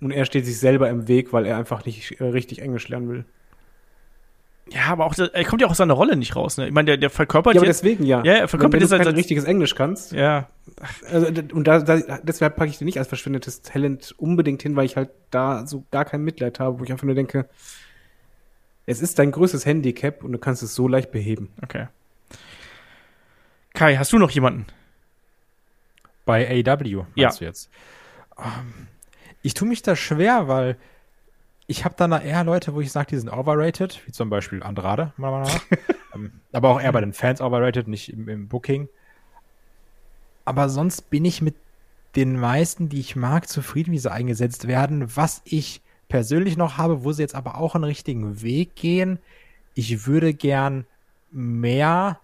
Und er steht sich selber im Weg, weil er einfach nicht äh, richtig Englisch lernen will. Ja, aber auch, er kommt ja auch aus seiner Rolle nicht raus. Ne? Ich meine, der, der verkörpert Ja, aber jetzt. deswegen ja. Ja, er verkörpert wenn, wenn jetzt du kein richtiges Englisch kannst. Ja, Also, und da, da, deshalb packe ich den nicht als verschwendetes Talent unbedingt hin, weil ich halt da so gar kein Mitleid habe, wo ich einfach nur denke, es ist dein größtes Handicap und du kannst es so leicht beheben. okay. Kai, hast du noch jemanden? Bei AW, Ja. du jetzt? Ähm, ich tue mich da schwer, weil ich habe dann da eher Leute, wo ich sage, die sind overrated, wie zum Beispiel Andrade, meiner Meinung nach. ähm, aber auch eher bei den Fans overrated, nicht im, im Booking. Aber sonst bin ich mit den meisten, die ich mag, zufrieden, wie sie eingesetzt werden. Was ich persönlich noch habe, wo sie jetzt aber auch einen richtigen Weg gehen. Ich würde gern mehr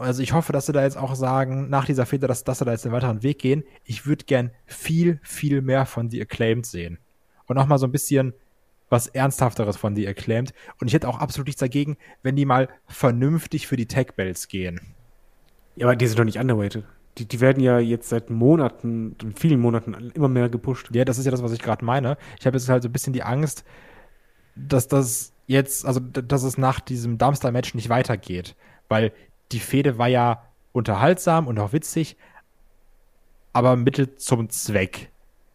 also ich hoffe, dass sie da jetzt auch sagen, nach dieser Fehler, dass, dass sie da jetzt einen weiteren Weg gehen. Ich würde gern viel, viel mehr von The Acclaimed sehen. Und auch mal so ein bisschen was Ernsthafteres von The Acclaimed. Und ich hätte auch absolut nichts dagegen, wenn die mal vernünftig für die Tech-Bells gehen. Ja, aber die sind doch nicht underrated. Die, die werden ja jetzt seit Monaten, vielen Monaten immer mehr gepusht. Ja, das ist ja das, was ich gerade meine. Ich habe jetzt halt so ein bisschen die Angst, dass das jetzt, also dass es nach diesem Dumpster-Match nicht weitergeht. Weil die Fehde war ja unterhaltsam und auch witzig, aber Mittel zum Zweck.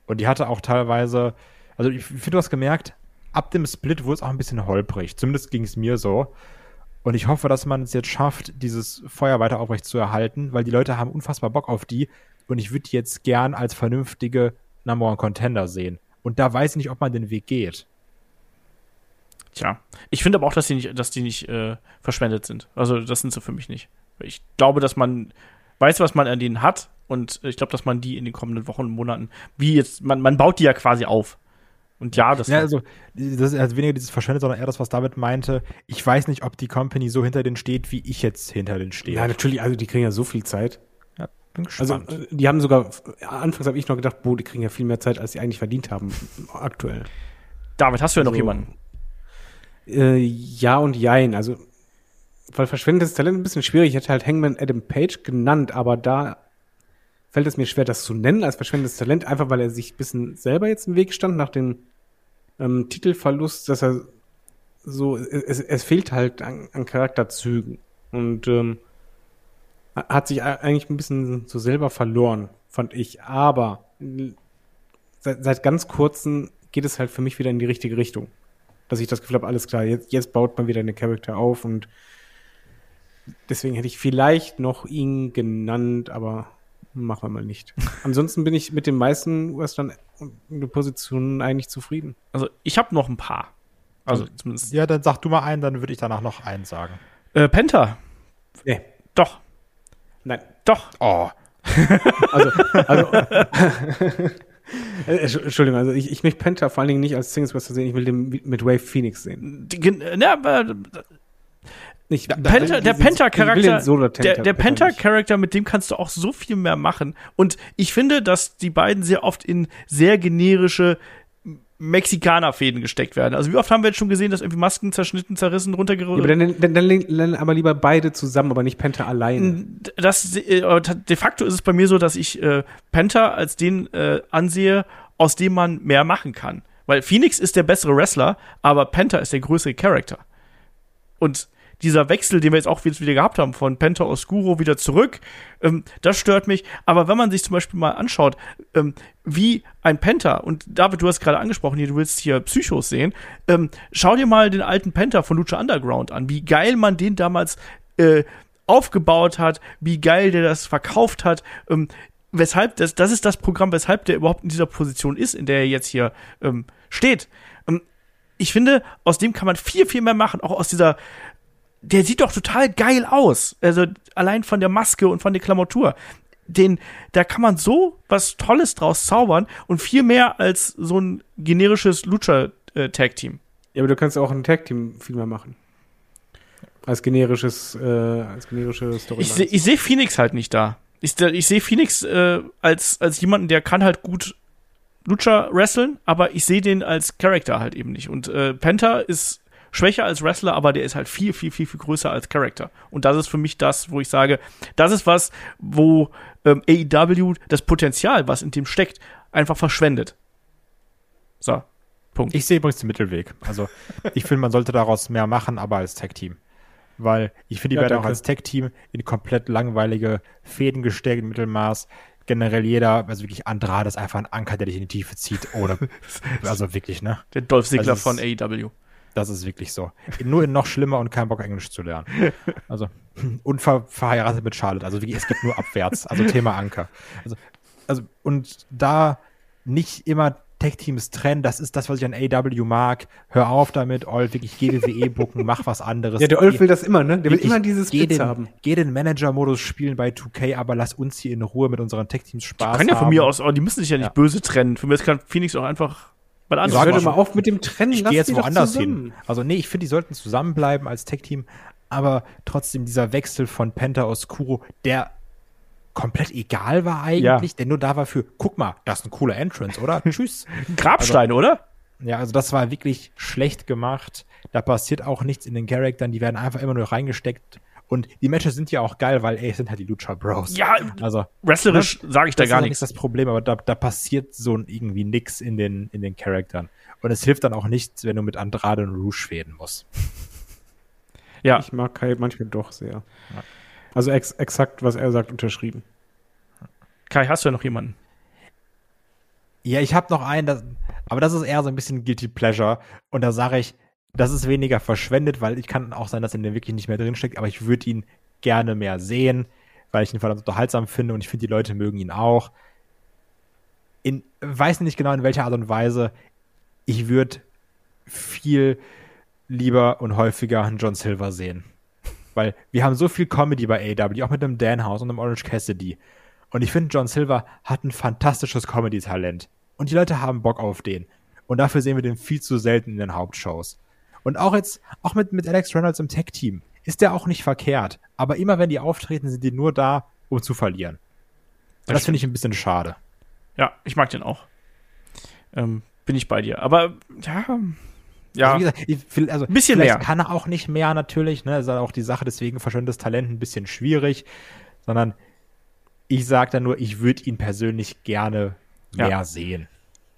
Und die hatte auch teilweise, also ich finde, du hast gemerkt, ab dem Split wurde es auch ein bisschen holprig. Zumindest ging es mir so. Und ich hoffe, dass man es jetzt schafft, dieses Feuer weiter aufrecht zu erhalten, weil die Leute haben unfassbar Bock auf die. Und ich würde die jetzt gern als vernünftige Number One Contender sehen. Und da weiß ich nicht, ob man den Weg geht. Tja, ich finde aber auch, dass die nicht, dass die nicht äh, verschwendet sind. Also das sind sie für mich nicht. Ich glaube, dass man weiß, was man an denen hat und ich glaube, dass man die in den kommenden Wochen und Monaten, wie jetzt, man, man baut die ja quasi auf. Und ja, das Ja, also, das ist also weniger dieses Verschwendet, sondern eher das, was David meinte. Ich weiß nicht, ob die Company so hinter denen steht, wie ich jetzt hinter denen stehe. Ja, natürlich, also die kriegen ja so viel Zeit. Ja, bin Also gespannt. äh, die haben sogar, anfangs habe ich noch gedacht, boah, die kriegen ja viel mehr Zeit, als sie eigentlich verdient haben, aktuell. David, hast du ja noch Also, jemanden? Äh, ja und jein. Also, weil verschwendetes Talent ein bisschen schwierig. Ich hätte halt Hangman Adam Page genannt, aber da fällt es mir schwer, das zu nennen als verschwendetes Talent, einfach weil er sich ein bisschen selber jetzt im Weg stand nach dem ähm, Titelverlust, dass er so, es, es fehlt halt an, an Charakterzügen und ähm, hat sich eigentlich ein bisschen so selber verloren, fand ich. Aber seit, seit ganz kurzem geht es halt für mich wieder in die richtige Richtung. Dass ich das Gefühl habe, alles klar, jetzt, jetzt baut man wieder eine Charakter auf und deswegen hätte ich vielleicht noch ihn genannt, aber machen wir mal nicht. Ansonsten bin ich mit den meisten Western Positionen eigentlich zufrieden. Also ich habe noch ein paar. Also zumindest. ja, dann sag du mal einen, dann würde ich danach noch einen sagen. Äh, Penta. Nee, Doch. nein. Doch. Oh. Also, also Entschuldigung, also ich, ich möchte Penta vor allen Dingen nicht als Singles Wrestler sehen, ich will den mit Wave Phoenix sehen. Gen- Ne, aber Nicht, der Penta, der Penta-Charakter, der, der Penta Penta-Charakter, mit dem kannst du auch so viel mehr machen. Und ich finde, dass die beiden sehr oft in sehr generische Mexikaner-Fäden gesteckt werden. Also wie oft haben wir jetzt schon gesehen, dass irgendwie Masken zerschnitten, zerrissen, Ja, aber runtergerollt. dann, dann, dann nennen aber lieber beide zusammen, aber nicht Penta alleine. das, äh, de facto ist es bei mir so, dass ich äh, Penta als den äh, ansehe, aus dem man mehr machen kann. Weil Phoenix ist der bessere Wrestler, aber Penta ist der größere Charakter. Und dieser Wechsel, den wir jetzt auch wieder gehabt haben, von Penta Oscuro wieder zurück, ähm, das stört mich. Aber wenn man sich zum Beispiel mal anschaut, ähm, wie ein Penta, und David, du hast gerade angesprochen, hier, du willst hier Psychos sehen, ähm, schau dir mal den alten Penta von Lucha Underground an, wie geil man den damals äh, aufgebaut hat, wie geil der das verkauft hat, ähm, weshalb, das, das ist das Programm, weshalb der überhaupt in dieser Position ist, in der er jetzt hier ähm, steht. Ähm, ich finde, aus dem kann man viel, viel mehr machen, auch aus dieser der sieht doch total geil aus. Also allein von der Maske und von der Klamotur. Den, da kann man so was Tolles draus zaubern und viel mehr als so ein generisches Lucha-Tag-Team. Ja, aber du kannst auch ein Tag-Team viel mehr machen. Als generisches, äh, als generische Story. Ich, seh- ich sehe Phoenix halt nicht da. Ich, ich sehe Phoenix äh, als, als jemanden, der kann halt gut Lucha wresteln, aber ich sehe den als Charakter halt eben nicht. Und äh, Penta ist schwächer als Wrestler, aber der ist halt viel, viel, viel, viel größer als Charakter. Und das ist für mich das, wo ich sage, das ist was, wo ähm, AEW das Potenzial, was in dem steckt, einfach verschwendet. So, Punkt. Ich sehe übrigens den Mittelweg. Also, ich finde, man sollte daraus mehr machen, aber als Tag-Team. Weil ich finde, die Ja, werden auch als Tag-Team in komplett langweilige Fäden gesteckt, im Mittelmaß. Generell jeder, also wirklich Andrade ist einfach ein Anker, der dich in die Tiefe zieht. Oder, also wirklich, ne? der Dolph Ziggler Also von AEW. Das ist wirklich so. Nur in noch schlimmer und kein Bock, Englisch zu lernen. Also, und ver verheiratet mit Charlotte. Also es gibt nur abwärts. Also Thema Anker. Also, also und da nicht immer Tech-Teams trennen, das ist das, was ich an AW mag. Hör auf damit, Olf, wirklich geh WWE bucken, mach was anderes. ja, der Olf will das immer, ne? Der will immer dieses geh den, haben. Geh den Manager-Modus spielen bei 2K, aber lass uns hier in Ruhe mit unseren Tech-Teams Spaß Kann ja von haben. mir aus, die müssen sich ja nicht Ja. böse trennen. Für mich kann Phoenix auch einfach was anderes Hör mal auf mit dem Trennen. ich gehe jetzt woanders hin. Also nee, ich finde, die sollten zusammenbleiben als Tech-Team, aber trotzdem dieser Wechsel von Penta Oscuro, der komplett egal war eigentlich, der nur da war für, guck mal, das ist ein cooler Entrance, oder? Tschüss. Grabstein, oder? Ja, also das war wirklich schlecht gemacht. Da passiert auch nichts in den Charaktern, die werden einfach immer nur reingesteckt. Und die Matches sind ja auch geil, weil ey, es sind halt die Lucha Bros. Ja, Also wrestlerisch sage ich da das gar ist nichts. nicht das Problem, aber da, da passiert so irgendwie nix in den, in den Charaktern. Und es hilft dann auch nichts, wenn du mit Andrade und Rouge fäden musst. Ja, Ich mag Kai manchmal doch sehr. Also ex exakt, was er sagt, unterschrieben. Kai, hast du ja noch jemanden? Ja, ich habe noch einen, das, Aber das ist eher so ein bisschen Guilty Pleasure. Und da sage ich, das ist weniger verschwendet, weil ich kann auch sein, dass er dem wirklich nicht mehr drinsteckt, aber ich würde ihn gerne mehr sehen, weil ich ihn verdammt unterhaltsam finde und ich finde, die Leute mögen ihn auch. In, weiß nicht genau in welcher Art und Weise. Ich würde viel lieber und häufiger einen John Silver sehen. Weil wir haben so viel Comedy bei AW, auch mit einem Dan House und einem Orange Cassidy. Und ich finde, John Silver hat ein fantastisches Comedy-Talent. Und die Leute haben Bock auf den. Und dafür sehen wir den viel zu selten in den Hauptshows. Und auch jetzt, auch mit, mit Alex Reynolds im Tech-Team, ist der auch nicht verkehrt. Aber immer wenn die auftreten, sind die nur da, um zu verlieren. Und das, Das finde ich ein bisschen schade. Ja, ich mag den auch. Ähm, bin ich bei dir. Aber ja, ja, Also, gesagt, ich, also Bisschen mehr. kann er auch nicht mehr natürlich, ne? Ist auch die Sache, deswegen verschwendetes Talent ein bisschen schwierig, sondern ich sage da nur, ich würde ihn persönlich gerne Ja. mehr sehen.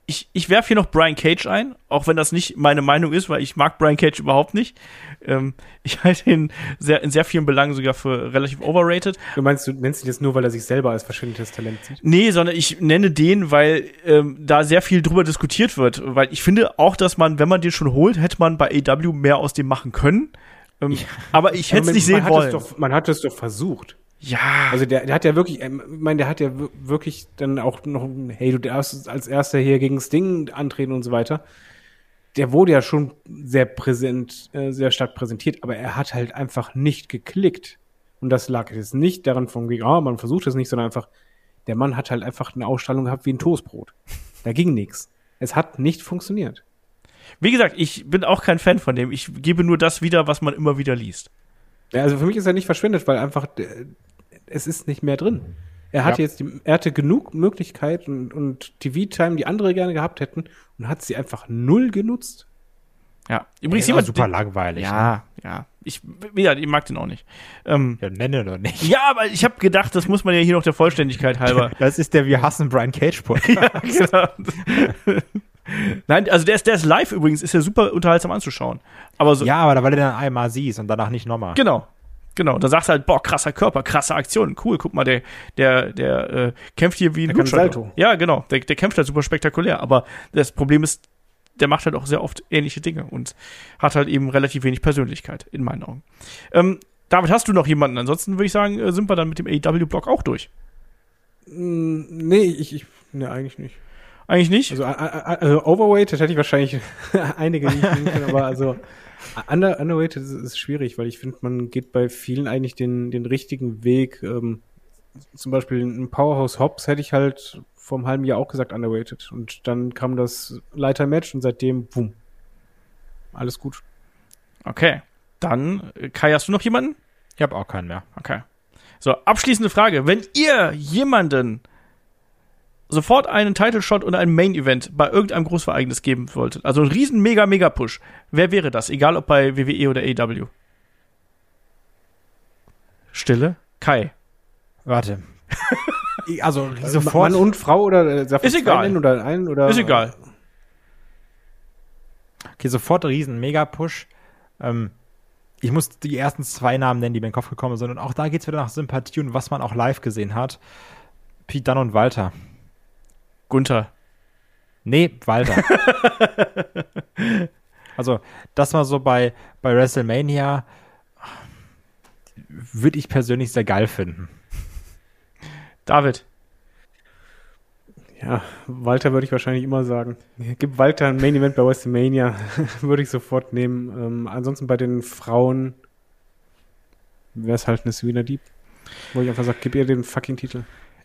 Ich, ich werfe hier noch Brian Cage ein, auch wenn das nicht meine Meinung ist, weil ich mag Brian Cage überhaupt nicht. Ähm, ich halte ihn sehr, in sehr vielen Belangen sogar für relativ overrated. Du meinst, du nennst ihn jetzt nur, weil er sich selber als verschwendetes Talent sieht? Nee, sondern ich nenne den, weil ähm, da sehr viel drüber diskutiert wird. Weil ich finde auch, dass man, wenn man den schon holt, hätte man bei AW mehr aus dem machen können. Ähm, aber ich hätte es nicht man sehen hat wollen. Doch, man hat es doch versucht. Ja, Also der, der hat ja wirklich, ähm, ich meine, der hat ja wir- wirklich dann auch noch, hey, du darfst als erster hier gegen Sting antreten und so weiter. Der wurde ja schon sehr präsent, äh, sehr stark präsentiert, aber er hat halt einfach nicht geklickt. Und das lag jetzt nicht daran von ah, man versucht es nicht, sondern einfach, der Mann hat halt einfach eine Ausstrahlung gehabt wie ein Toastbrot. Da ging nichts. Es hat nicht funktioniert. wie gesagt, ich bin auch kein Fan von dem. Ich gebe nur das wieder, was man immer wieder liest. Ja, also für mich ist er nicht verschwendet, weil einfach es ist nicht mehr drin. Er hatte Ja. jetzt die, er hatte genug Möglichkeiten und, und TV-Time, die andere gerne gehabt hätten, und hat sie einfach null genutzt. Ja, übrigens auch jemand. super langweilig. ne? ja, ja. Ich, ja, ich mag den auch nicht. Ähm, Ja, nenne doch nicht. ja, aber ich habe gedacht, das muss man ja hier noch der Vollständigkeit halber. Das ist der Wir hassen Brian Cage Podcast. genau. Nein, also der ist, der ist live übrigens, ist ja super unterhaltsam anzuschauen. Aber so, Ja, aber da weil du den einmal siehst und danach nicht nochmal. genau. Genau, da sagst du halt, boah, krasser Körper, krasse Aktion, cool, guck mal, der, der, der äh, kämpft hier wie ein. Salto. Ja, genau, der, der kämpft halt super spektakulär, aber das Problem ist, der macht halt auch sehr oft ähnliche Dinge und hat halt eben relativ wenig Persönlichkeit, in meinen Augen. Ähm, David, hast du noch jemanden? Ansonsten würde ich sagen, äh, sind wir dann mit dem AEW-Block auch durch. Mm, Nee, ich, ich ne, eigentlich nicht. Eigentlich nicht? Also, also Overweight, das hätte ich wahrscheinlich einige nicht können, aber also under, Underweighted ist, ist schwierig, weil ich finde, man geht bei vielen eigentlich den, den richtigen Weg. Ähm, zum Beispiel ein Powerhouse Hobbs hätte ich halt vor einem halben Jahr auch gesagt Underweighted. Und dann kam das Leiter-Match und seitdem, boom. Alles gut. Okay. Dann, äh, Kai, hast du noch jemanden? Ich habe auch keinen mehr. Okay. So, abschließende Frage. Wenn ihr jemanden sofort einen Title Shot oder ein Main Event bei irgendeinem Großvereignis geben wolltet, also einen riesen mega mega Push, wer wäre das? Egal ob bei WWE oder AEW. Stille. Kai. Warte. Also Sofort. sofort. Mann und Frau oder äh, Ist egal. Oder ein oder Ist egal. Okay, sofort riesen Mega-Push. Ähm, ich muss die ersten zwei Namen nennen, die mir in den Kopf gekommen sind. Und auch da geht es wieder nach Sympathie und was man auch live gesehen hat. Pete Dunne und Walter. Gunther. Nee, Walter. also, das war so bei, bei WrestleMania, würde ich persönlich sehr geil finden. David. Ja, Walter würde ich wahrscheinlich immer sagen. Gib Walter ein Main Event bei WrestleMania, würde ich sofort nehmen. Ähm, ansonsten bei den Frauen wäre es halt eine Serena Deep. Wo ich einfach sage, gib ihr den fucking Titel.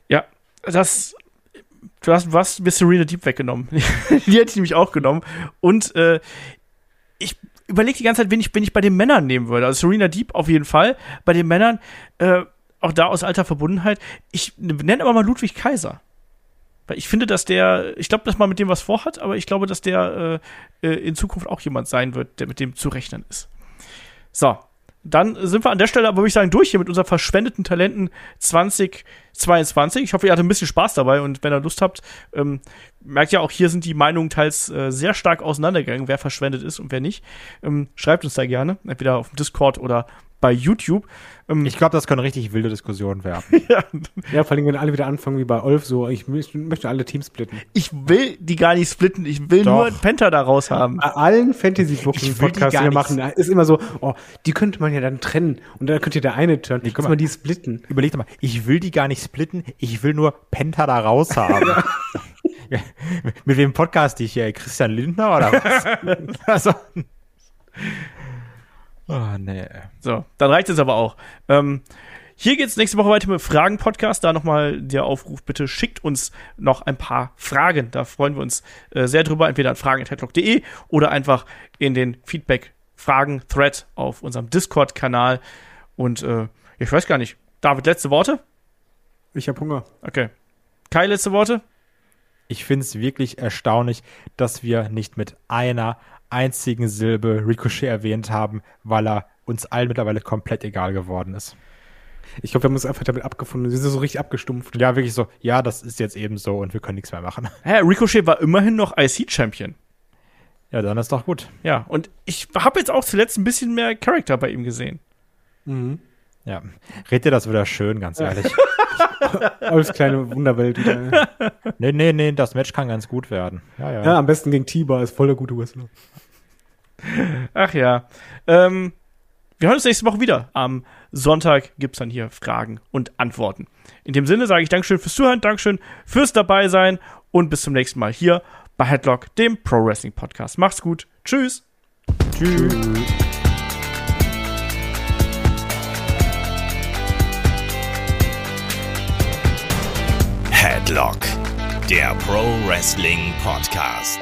Ja, das. Du hast, du hast mir Serena Deep weggenommen. die hätte ich nämlich auch genommen. Und äh, ich überlege die ganze Zeit, wen ich, wen ich bei den Männern nehmen würde. Also Serena Deep auf jeden Fall. Bei den Männern, äh, auch da aus alter Verbundenheit. Ich nenne aber mal Ludwig Kaiser. Weil ich finde, dass der, ich glaube, dass man mit dem was vorhat, aber ich glaube, dass der äh, äh, in Zukunft auch jemand sein wird, der mit dem zu rechnen ist. So, dann sind wir an der Stelle aber, würde ich sagen, durch hier mit unseren verschwendeten Talenten 2022. Ich hoffe, ihr hattet ein bisschen Spaß dabei und wenn ihr Lust habt, ähm, merkt ja auch, hier sind die Meinungen teils äh, sehr stark auseinandergegangen, wer verschwendet ist und wer nicht. Ähm, schreibt uns da gerne, entweder auf dem Discord oder bei YouTube. Ähm, Ich glaube, das können richtig wilde Diskussionen werden. ja, Ja, vor allem, wenn alle wieder anfangen wie bei Olf, so, ich mö- möchte alle Teams splitten. ich will die gar nicht splitten, ich will Doch. nur einen Penta da raus haben. Bei allen fantasy Ich booking will die podcasts die gar wir machen, ist immer so, oh, die könnte man ja dann trennen und dann könnte der eine turnen. Lass mal. mal die splitten. Überleg doch mal, ich will die gar nicht splitten, ich will nur Penta da raus haben. Mit wem podcast ich hier? Christian Lindner oder was? also. Oh, nee. So, dann reicht es aber auch. Ähm, hier geht's nächste Woche weiter mit Fragen-Podcast. Da nochmal der Aufruf, bitte schickt uns noch ein paar Fragen. Da freuen wir uns äh, sehr drüber, entweder an fragen.headlock.de oder einfach in den Feedback-Fragen-Thread auf unserem Discord-Kanal. Und äh, ich weiß gar nicht. David, letzte Worte? Ich hab Hunger. Okay. Kai, letzte Worte? Ich finde es wirklich erstaunlich, dass wir nicht mit einer einzigen Silbe Ricochet erwähnt haben, weil er uns allen mittlerweile komplett egal geworden ist. Ich glaube, wir haben uns einfach damit abgefunden. Sie sind so richtig abgestumpft. Ja, wirklich so, ja, das ist jetzt eben so und wir können nichts mehr machen. Hä, Ricochet war immerhin noch IC-Champion. Ja, dann ist doch gut. Ja, und ich habe jetzt auch zuletzt ein bisschen mehr Charakter bei ihm gesehen. Ja, red dir das wieder schön, ganz ehrlich. Olfs kleine Wunderwelt. wieder. nee, nee, nee, das Match kann ganz gut werden. Ja, ja. ja, am besten gegen Tiba, ist voll der gute Wrestler. Ach ja. Ähm, wir hören uns nächste Woche wieder. Am Sonntag gibt's dann hier Fragen und Antworten. In dem Sinne sage ich Dankeschön fürs Zuhören, Dankeschön fürs dabei sein und bis zum nächsten Mal hier bei Headlock, dem Pro Wrestling Podcast. Macht's gut. Tschüss. Tschüss. Headlock, der Pro Wrestling Podcast.